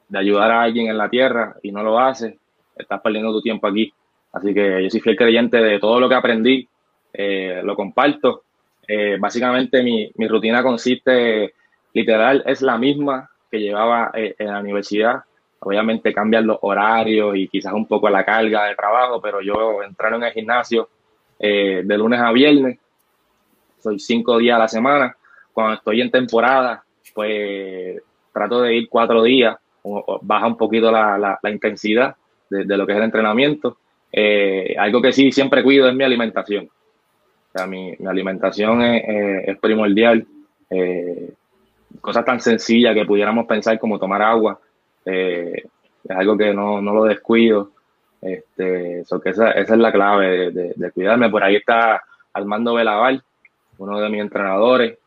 de ayudar a alguien en la tierra y no lo haces, estás perdiendo tu tiempo aquí. Así que yo soy fiel creyente de todo lo que aprendí, lo comparto. básicamente mi, mi rutina consiste, literal, es la misma que llevaba eh, en la universidad. Obviamente cambian los horarios y quizás un poco la carga de trabajo, pero yo entrar en el gimnasio eh, de lunes a viernes, soy cinco días a la semana. Cuando estoy en temporada, pues trato de ir cuatro días, baja un poquito la, intensidad de, lo que es el entrenamiento. Eh, algo que sí siempre cuido es mi alimentación. O sea, mi, alimentación es, es primordial. Eh, cosas tan sencillas que pudiéramos pensar como tomar agua, eh, es algo que no, no lo descuido. Este, que esa, esa, es la clave de, cuidarme. Por ahí está Armando Velaval, uno de mis entrenadores,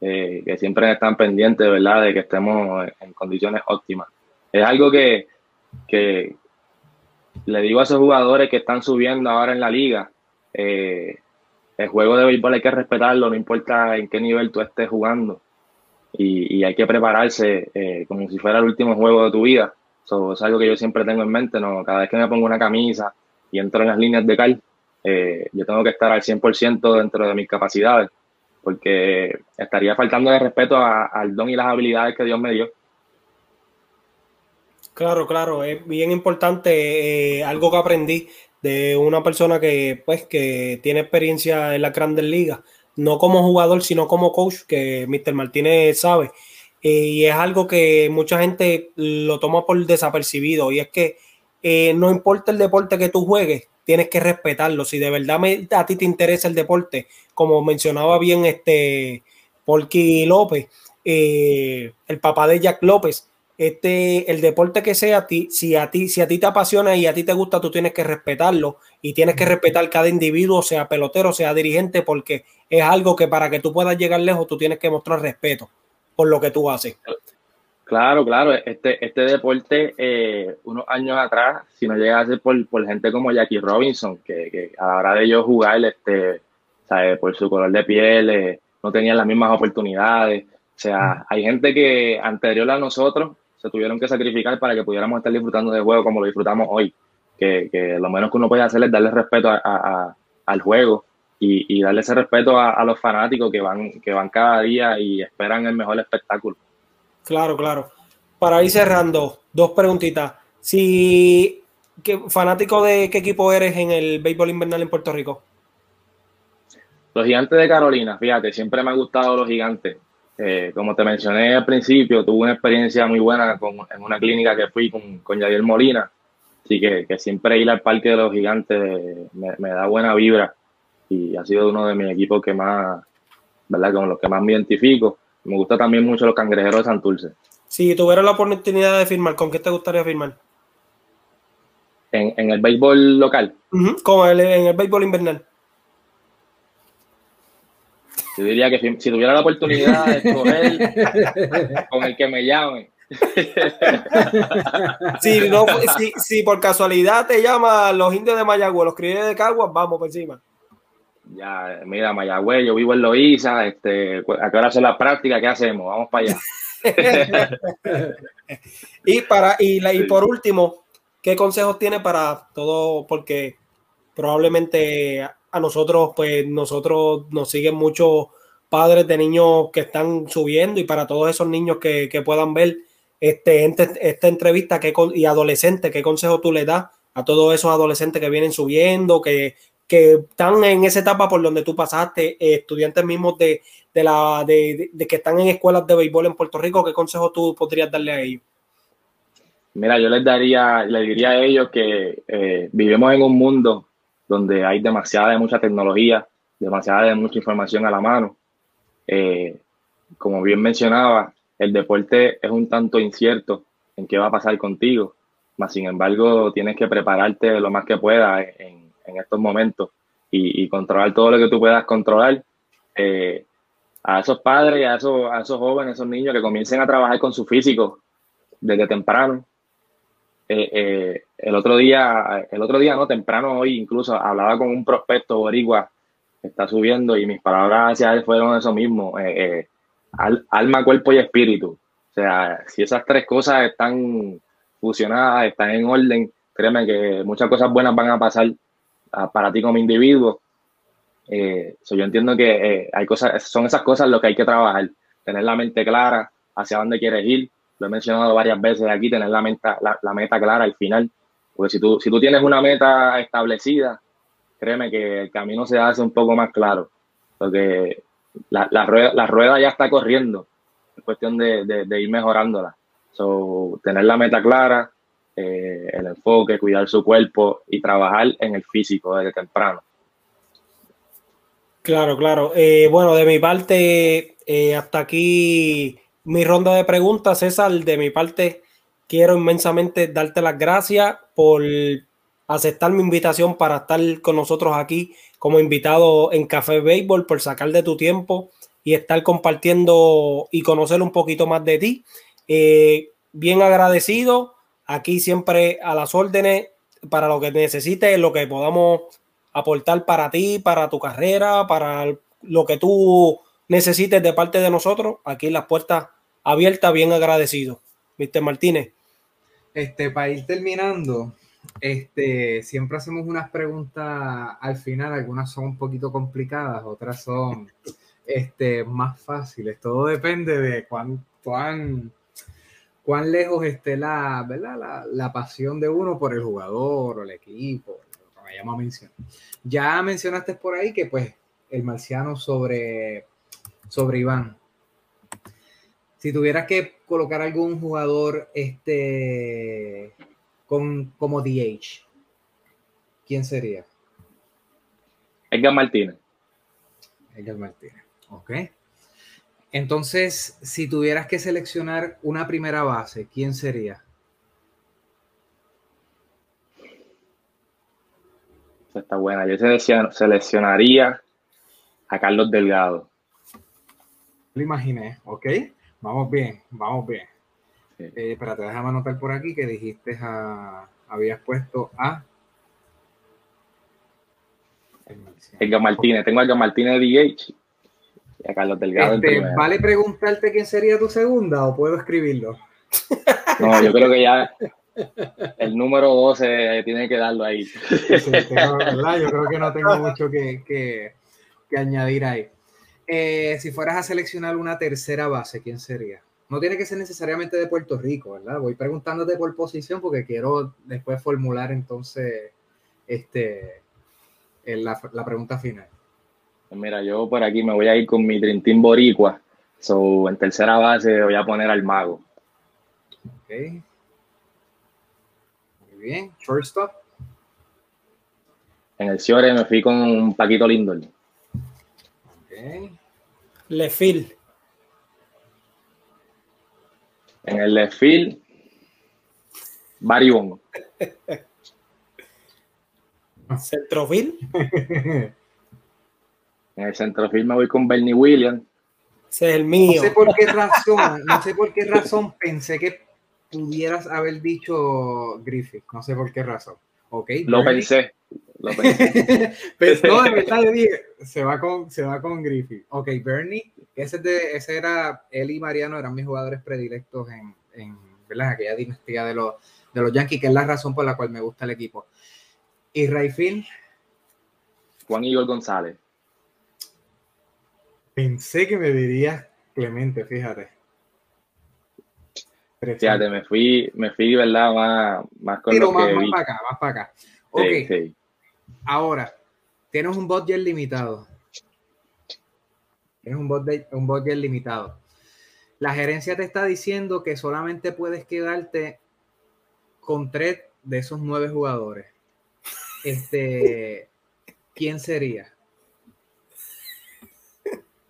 eh, que siempre están pendientes, ¿verdad?, de que estemos en condiciones óptimas. Es algo que, que le digo a esos jugadores que están subiendo ahora en la liga, eh, el juego de béisbol hay que respetarlo, no importa en qué nivel tú estés jugando y, hay que prepararse eh, como si fuera el último juego de tu vida. Eso es algo que yo siempre tengo en mente, ¿no? Cada vez que me pongo una camisa y entro en las líneas de cal, eh, yo tengo que estar al 100% dentro de mis capacidades, porque estaría faltando de respeto al don y las habilidades que Dios me dio. Claro, claro, es bien importante, eh, algo que aprendí de una persona que, pues, que tiene experiencia en la grandes ligas, no como jugador, sino como coach, que Mr. Martínez sabe. Eh, y es algo que mucha gente lo toma por desapercibido. Y es que eh, no importa el deporte que tú juegues, tienes que respetarlo. Si de verdad a ti te interesa el deporte, como mencionaba bien este Polky López, eh, el papá de Jack López, este, el deporte que sea a ti, si a ti, si a ti te apasiona y a ti te gusta, tú tienes que respetarlo y tienes que respetar cada individuo, sea pelotero, sea dirigente, porque es algo que para que tú puedas llegar lejos, tú tienes que mostrar respeto por lo que tú haces. Claro, claro, este, este deporte, eh, unos años atrás, si no llega a ser por, gente como Jackie Robinson, que, a la hora de ellos jugar, este, por su color de piel, eh, no tenían las mismas oportunidades. O sea, hay gente que anterior a nosotros se tuvieron que sacrificar para que pudiéramos estar disfrutando del juego como lo disfrutamos hoy. Que, lo menos que uno puede hacer es darle respeto al juego y, darle ese respeto a, los fanáticos que van, que van cada día y esperan el mejor espectáculo. Claro, claro. Para ir cerrando, dos preguntitas. Si, ¿qué, ¿Fanático de qué equipo eres en el béisbol invernal en Puerto Rico? Los gigantes de Carolina, fíjate, siempre me han gustado los gigantes. Eh, como te mencioné al principio, tuve una experiencia muy buena con, en una clínica que fui con, con Yadier Molina, así que, siempre ir al Parque de los Gigantes me, da buena vibra y ha sido uno de mis equipos que más, ¿verdad? Con los que más me identifico. Me gusta también mucho los cangrejeros de Santurce. Si tuvieras la oportunidad de firmar, ¿con qué te gustaría firmar? En, el béisbol local. como en el béisbol invernal. Yo diría que si, tuviera la oportunidad de escoger con el que me llame. si, no, si, por casualidad te llama los indios de Mayagüez, los criollos de Caguas, vamos por encima. Ya, mira, Mayagüez, yo vivo en Loíza, este, ¿a qué hora hacer la práctica? ¿Qué hacemos? Vamos para allá. y para y, la, y por último, ¿qué consejos tiene para todo? Porque probablemente a nosotros, pues nosotros nos siguen muchos padres de niños que están subiendo y para todos esos niños que, puedan ver este, esta entrevista que, y adolescentes, ¿qué consejo tú le das a todos esos adolescentes que vienen subiendo, que que están en esa etapa por donde tú pasaste, eh, estudiantes mismos de, la, de, que están en escuelas de béisbol en Puerto Rico, ¿qué consejo tú podrías darle a ellos? Mira, yo les daría, les diría a ellos que eh, vivimos en un mundo donde hay demasiada de mucha tecnología, demasiada de mucha información a la mano. Eh, como bien mencionaba, el deporte es un tanto incierto en qué va a pasar contigo, mas sin embargo tienes que prepararte lo más que puedas en, estos momentos y, controlar todo lo que tú puedas controlar. Eh, a esos padres, a esos, a esos jóvenes, esos niños que comiencen a trabajar con su físico desde temprano. Eh, eh, el otro día, el otro día, no, temprano hoy incluso hablaba con un prospecto boricua que está subiendo y mis palabras hacia él fueron eso mismo, alma, cuerpo y espíritu. O sea, si esas tres cosas están fusionadas, están en orden, créeme que muchas cosas buenas van a pasar ah, para ti como individuo. Eh, yo entiendo que eh, hay cosas, son esas cosas lo que hay que trabajar, tener la mente clara hacia dónde quieres ir. Lo he mencionado varias veces aquí, tener la meta, la, meta clara al final. Porque si tú, si tú tienes una meta establecida, créeme que el camino se hace un poco más claro. Porque la, la, rueda, la rueda ya está corriendo. Es cuestión de, de, ir mejorándola. So, tener la meta clara, eh, el enfoque, cuidar su cuerpo y trabajar en el físico desde temprano. Claro, claro. Eh, bueno, de mi parte, eh, hasta aquí mi ronda de preguntas, César. De mi parte, quiero inmensamente darte las gracias por aceptar mi invitación para estar con nosotros aquí como invitado en Café Béisbol, por sacar de tu tiempo y estar compartiendo y conocer un poquito más de ti. Eh, bien agradecido, aquí siempre a las órdenes para lo que necesites, lo que podamos aportar para ti, para tu carrera, para lo que tú necesites de parte de nosotros. Aquí las puertas abiertas, bien agradecido. Mr. Martínez. Este, para ir terminando, este, siempre hacemos unas preguntas al final, algunas son un poquito complicadas, otras son este, más fáciles. Todo depende de cuán, cuán, cuán lejos esté la, ¿verdad? La, la, pasión de uno por el jugador o el equipo. Ya mencionaste por ahí que pues el marciano sobre, sobre Iván. Si tuvieras que colocar algún jugador este con, como DH, ¿quién sería? Edgar Martínez. Edgar Martínez, ok. Entonces, si tuvieras que seleccionar una primera base, ¿quién sería? está buena. Yo seleccionaría a Carlos Delgado. Lo imaginé, ok. Vamos bien, vamos bien. Sí. Eh, espérate, déjame anotar por aquí que dijiste a. Habías puesto a. Edgar Martínez. Tengo a Edgar Martínez DH y a Carlos Delgado. Este, ¿Vale preguntarte quién sería tu segunda o puedo escribirlo? No, yo creo que ya el número 12 tiene que darlo ahí. Yo creo que no tengo mucho que, añadir ahí. Eh, si fueras a seleccionar una tercera base, ¿quién sería? No tiene que ser necesariamente de Puerto Rico, ¿verdad? Voy preguntándote por posición porque quiero después formular entonces este, la, la pregunta final. Pues mira, yo por aquí me voy a ir con mi Dream Boricua. So, en tercera base voy a poner al mago. Ok bien. Shortstop. En el Ciore me fui con un Paquito Lindor. Lefil. En el Lefil, Barry ¿Centrofil? en el centrofil me voy con Bernie Williams. Ese es el mío. No sé por qué razón, no sé por qué razón pensé que pudieras haber dicho Griffith, no sé por qué razón. Okay. Lo pensé. Pero no, de verdad yo dije, se va con, se va con Griffith. Ok, Bernie, ese, de, ese era, él y Mariano eran mis jugadores predilectos en, en ¿verdad? aquella dinastía de los, de los Yankees, que es la razón por la cual me gusta el equipo. Y Rayfield. Juan Igor González. Pensé que me dirías Clemente, fíjate. Fíjate, me fui, me fui, ¿verdad? Más, más con Pero más, más para acá, más para acá. Ok. Ahora, tienes un budget limitado. Tienes un budget, un budget limitado. La gerencia te está diciendo que solamente puedes quedarte con tres de esos nueve jugadores. Este, ¿quién sería?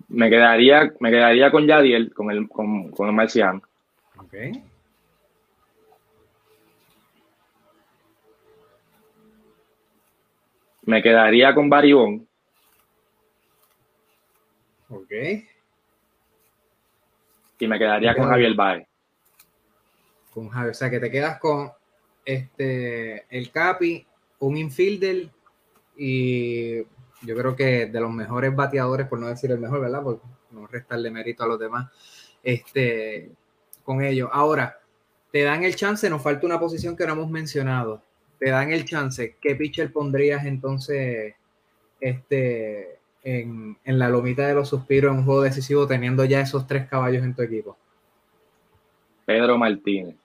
Me quedaría, me quedaría con Yadiel, con el, con, con el Marciano. Ok. Me quedaría con Baribón. Ok. Y me quedaría con Javier Baez. Con Javier. O sea, que te quedas con este el Capi, un infielder y yo creo que de los mejores bateadores, por no decir el mejor, ¿verdad? Por no restarle mérito a los demás, este, con ellos. Ahora, te dan el chance, nos falta una posición que no hemos mencionado. Te dan el chance. ¿Qué pitcher pondrías entonces este, en, en la lomita de los suspiros en un juego decisivo teniendo ya esos tres caballos en tu equipo? Pedro Martínez.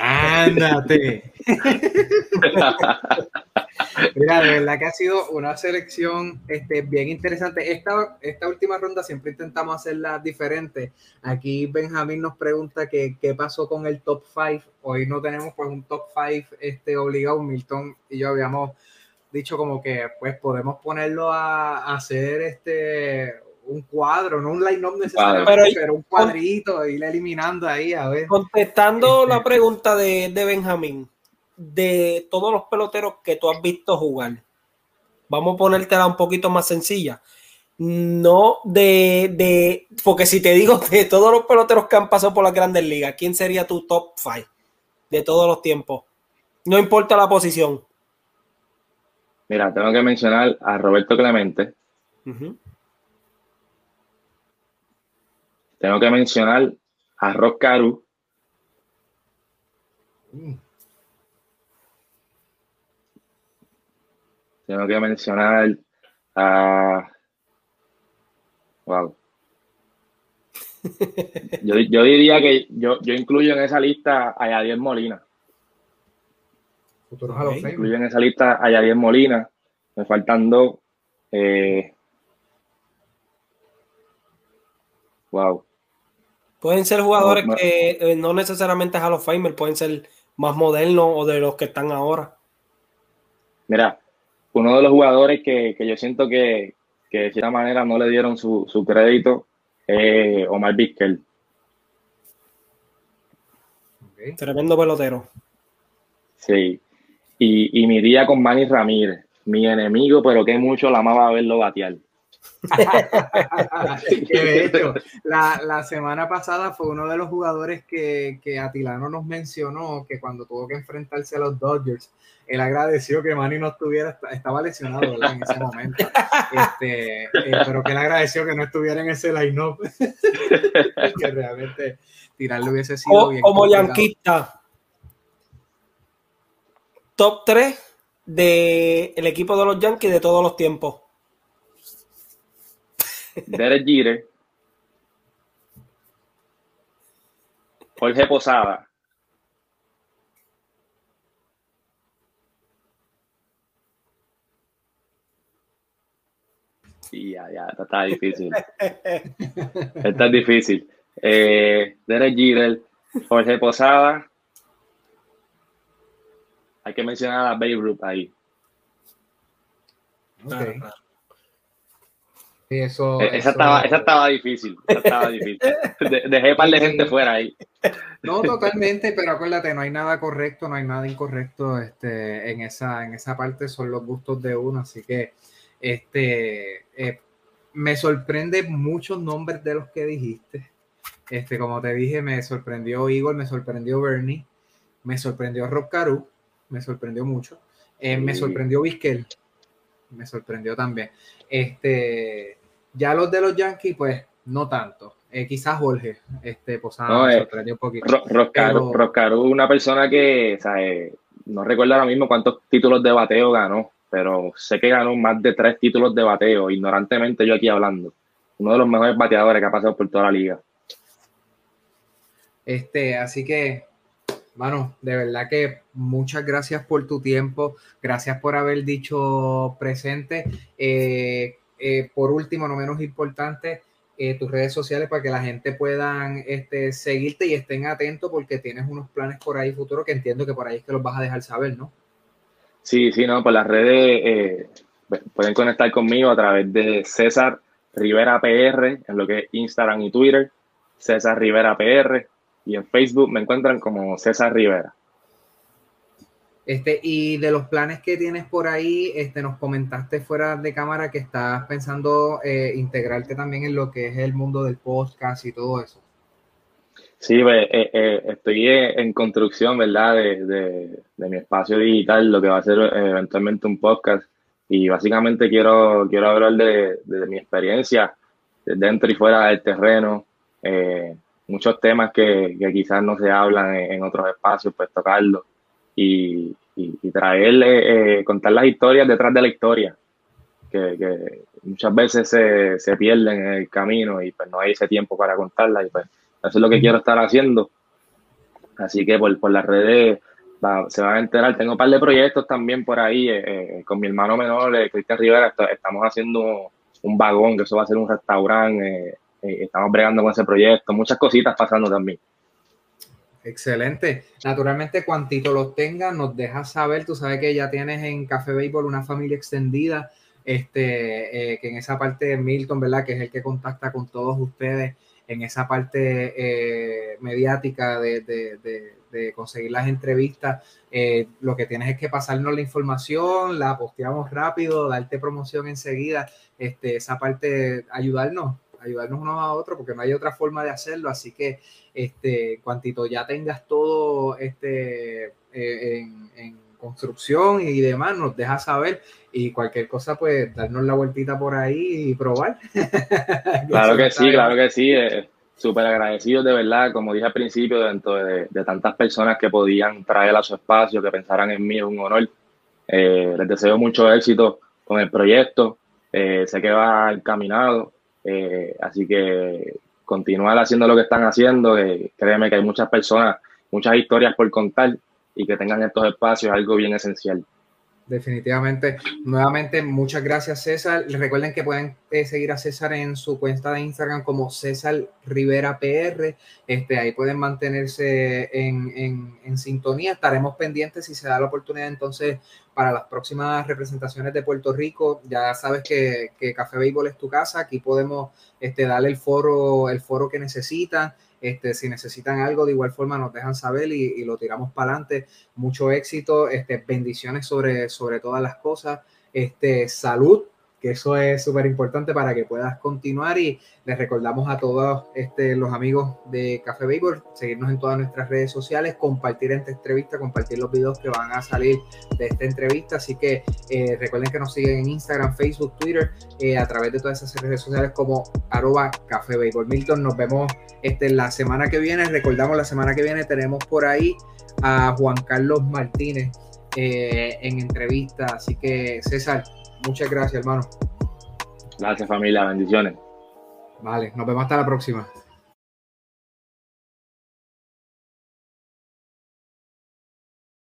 Ándate. Mira, de verdad que ha sido una selección este, bien interesante. Esta, esta última ronda siempre intentamos hacerla diferente. Aquí Benjamín nos pregunta que, qué pasó con el top 5. Hoy no tenemos pues un top 5 este, obligado. Milton y yo habíamos dicho como que pues podemos ponerlo a, a hacer este un cuadro, no un line-up necesariamente, pero, pero, un cuadrito, ir eliminando ahí, a ver. Contestando este, la pregunta de, de, Benjamín, de todos los peloteros que tú has visto jugar, vamos a ponértela un poquito más sencilla. No de, de, porque si te digo de todos los peloteros que han pasado por las grandes ligas, ¿quién sería tu top 5 de todos los tiempos? No importa la posición. Mira, tengo que mencionar a Roberto Clemente. Uh -huh. Tengo que mencionar a Rock Caru. Mm. Tengo que mencionar a. Wow. Yo, yo, diría que yo, yo incluyo en esa lista a Yadier Molina. Okay. Incluyo en esa lista a Yadier Molina. Me faltan dos. Eh, wow. Pueden ser jugadores no, no. que eh, no necesariamente Hall of Famer, pueden ser más modernos o de los que están ahora. Mira, uno de los jugadores que, que yo siento que, que, de cierta manera no le dieron su, su crédito es Omar Vizquel. Okay. Tremendo pelotero. Sí. Y, y mi día con Manny Ramírez, mi enemigo, pero que mucho la amaba verlo batear. Que de hecho, la, la, semana pasada fue uno de los jugadores que, que Atilano nos mencionó que cuando tuvo que enfrentarse a los Dodgers, él agradeció que Manny no estuviera, estaba lesionado ¿verdad? en ese momento, este, eh, pero que él agradeció que no estuviera en ese line-up, que realmente tirarle hubiese sido o, bien. Como yanquista, top 3 del el equipo de los Yankees de todos los tiempos. Derek Jeter, Jorge Posada. Sí, ya, ya, está difícil. esta es difícil. Eh, Derek Jeter, Jorge Posada. Hay que mencionar a Babe Ruth ahí. Okay. Sí, eso, esa, eso, estaba, esa estaba difícil. Esa estaba difícil. De, dejé par de gente fuera ahí. No, totalmente, pero acuérdate, no hay nada correcto, no hay nada incorrecto este, en, esa, en esa parte, son los gustos de uno. Así que este, eh, me sorprende muchos nombres de los que dijiste. Este, como te dije, me sorprendió Igor, me sorprendió Bernie, me sorprendió Rob Caru, me sorprendió mucho. Eh, sí. Me sorprendió Vizquel, me sorprendió también. Este, ya los de los Yankees, pues no tanto. Eh, quizás Jorge, este, Posada no, me eh, sorprendió un poquito. Ro Roscaru, pero... Roscaru, una persona que, o sea, eh, no recuerdo ahora mismo cuántos títulos de bateo ganó, pero sé que ganó más de tres títulos de bateo, ignorantemente yo aquí hablando. Uno de los mejores bateadores que ha pasado por toda la liga. Este, así que Mano, de verdad que muchas gracias por tu tiempo, gracias por haber dicho presente. Eh, eh, por último, no menos importante, eh, tus redes sociales para que la gente puedan este, seguirte y estén atentos porque tienes unos planes por ahí futuro que entiendo que por ahí es que los vas a dejar saber, ¿no? Sí, sí, no, por las redes pueden conectar conmigo a través de César Rivera PR en lo que es Instagram y Twitter, César Rivera PR y en Facebook me encuentran como César Rivera. Este, y de los planes que tienes por ahí, este, nos comentaste fuera de cámara que estás pensando eh, integrarte también en lo que es el mundo del podcast y todo eso. Sí, pues, eh, eh, estoy en construcción, ¿verdad? De, mi espacio digital, lo que va a ser eventualmente un podcast. Y básicamente quiero, quiero hablar de, mi experiencia dentro y fuera del terreno, muchos temas que, quizás no se hablan en, otros espacios, pues tocarlos y, y, traerle, eh, contar las historias detrás de la historia, que, muchas veces se, se, pierden en el camino y pues no hay ese tiempo para contarlas y pues eso es lo que quiero estar haciendo. Así que por, por las redes se van a enterar. Tengo un par de proyectos también por ahí eh, eh, con mi hermano menor, Cristian Rivera, estamos haciendo un vagón, que eso va a ser un restaurante eh, estamos bregando con ese proyecto, muchas cositas pasando también. Excelente. Naturalmente, cuantito los tengas, nos dejas saber. Tú sabes que ya tienes en Café Béisbol una familia extendida, este, eh, que en esa parte de Milton, ¿verdad? Que es el que contacta con todos ustedes en esa parte eh, mediática de, de, conseguir las entrevistas. lo que tienes es que pasarnos la información, la posteamos rápido, darte promoción enseguida. Este, esa parte, ayudarnos ayudarnos uno a otro porque no hay otra forma de hacerlo. Así que, este, cuantito ya tengas todo este, eh, en, construcción y demás, nos deja saber y cualquier cosa, pues darnos la vueltita por ahí y probar. claro que sí, claro que sí. Eh, Súper agradecido de verdad, como dije al principio, dentro de, tantas personas que podían traer a su espacio, que pensaran en mí, es un honor. Eh, les deseo mucho éxito con el proyecto. sé que va encaminado. Eh, así que continuar haciendo lo que están haciendo, créeme que hay muchas personas, muchas historias por contar y que tengan estos espacios algo bien esencial. Definitivamente. Nuevamente, muchas gracias, César. Recuerden que pueden eh, seguir a César en su cuenta de Instagram como César Rivera PR. Este, ahí pueden mantenerse en, en, sintonía. Estaremos pendientes si se da la oportunidad entonces para las próximas representaciones de Puerto Rico. Ya sabes que, que Café Béisbol es tu casa. Aquí podemos este, darle el foro, el foro que necesitan. Este, si necesitan algo, de igual forma nos dejan saber y, lo tiramos para adelante. Mucho éxito, este, bendiciones sobre, sobre todas las cosas. Este, salud que eso es súper importante para que puedas continuar y les recordamos a todos este, los amigos de Café Béisbol seguirnos en todas nuestras redes sociales, compartir esta entrevista, compartir los videos que van a salir de esta entrevista, así que eh, recuerden que nos siguen en Instagram, Facebook, Twitter, eh, a través de todas esas redes sociales como arroba Café. Milton, nos vemos este, la semana que viene, recordamos la semana que viene tenemos por ahí a Juan Carlos Martínez eh, en entrevista, así que César, Muchas gracias, hermano. Gracias, familia. Bendiciones. Vale, nos vemos hasta la próxima.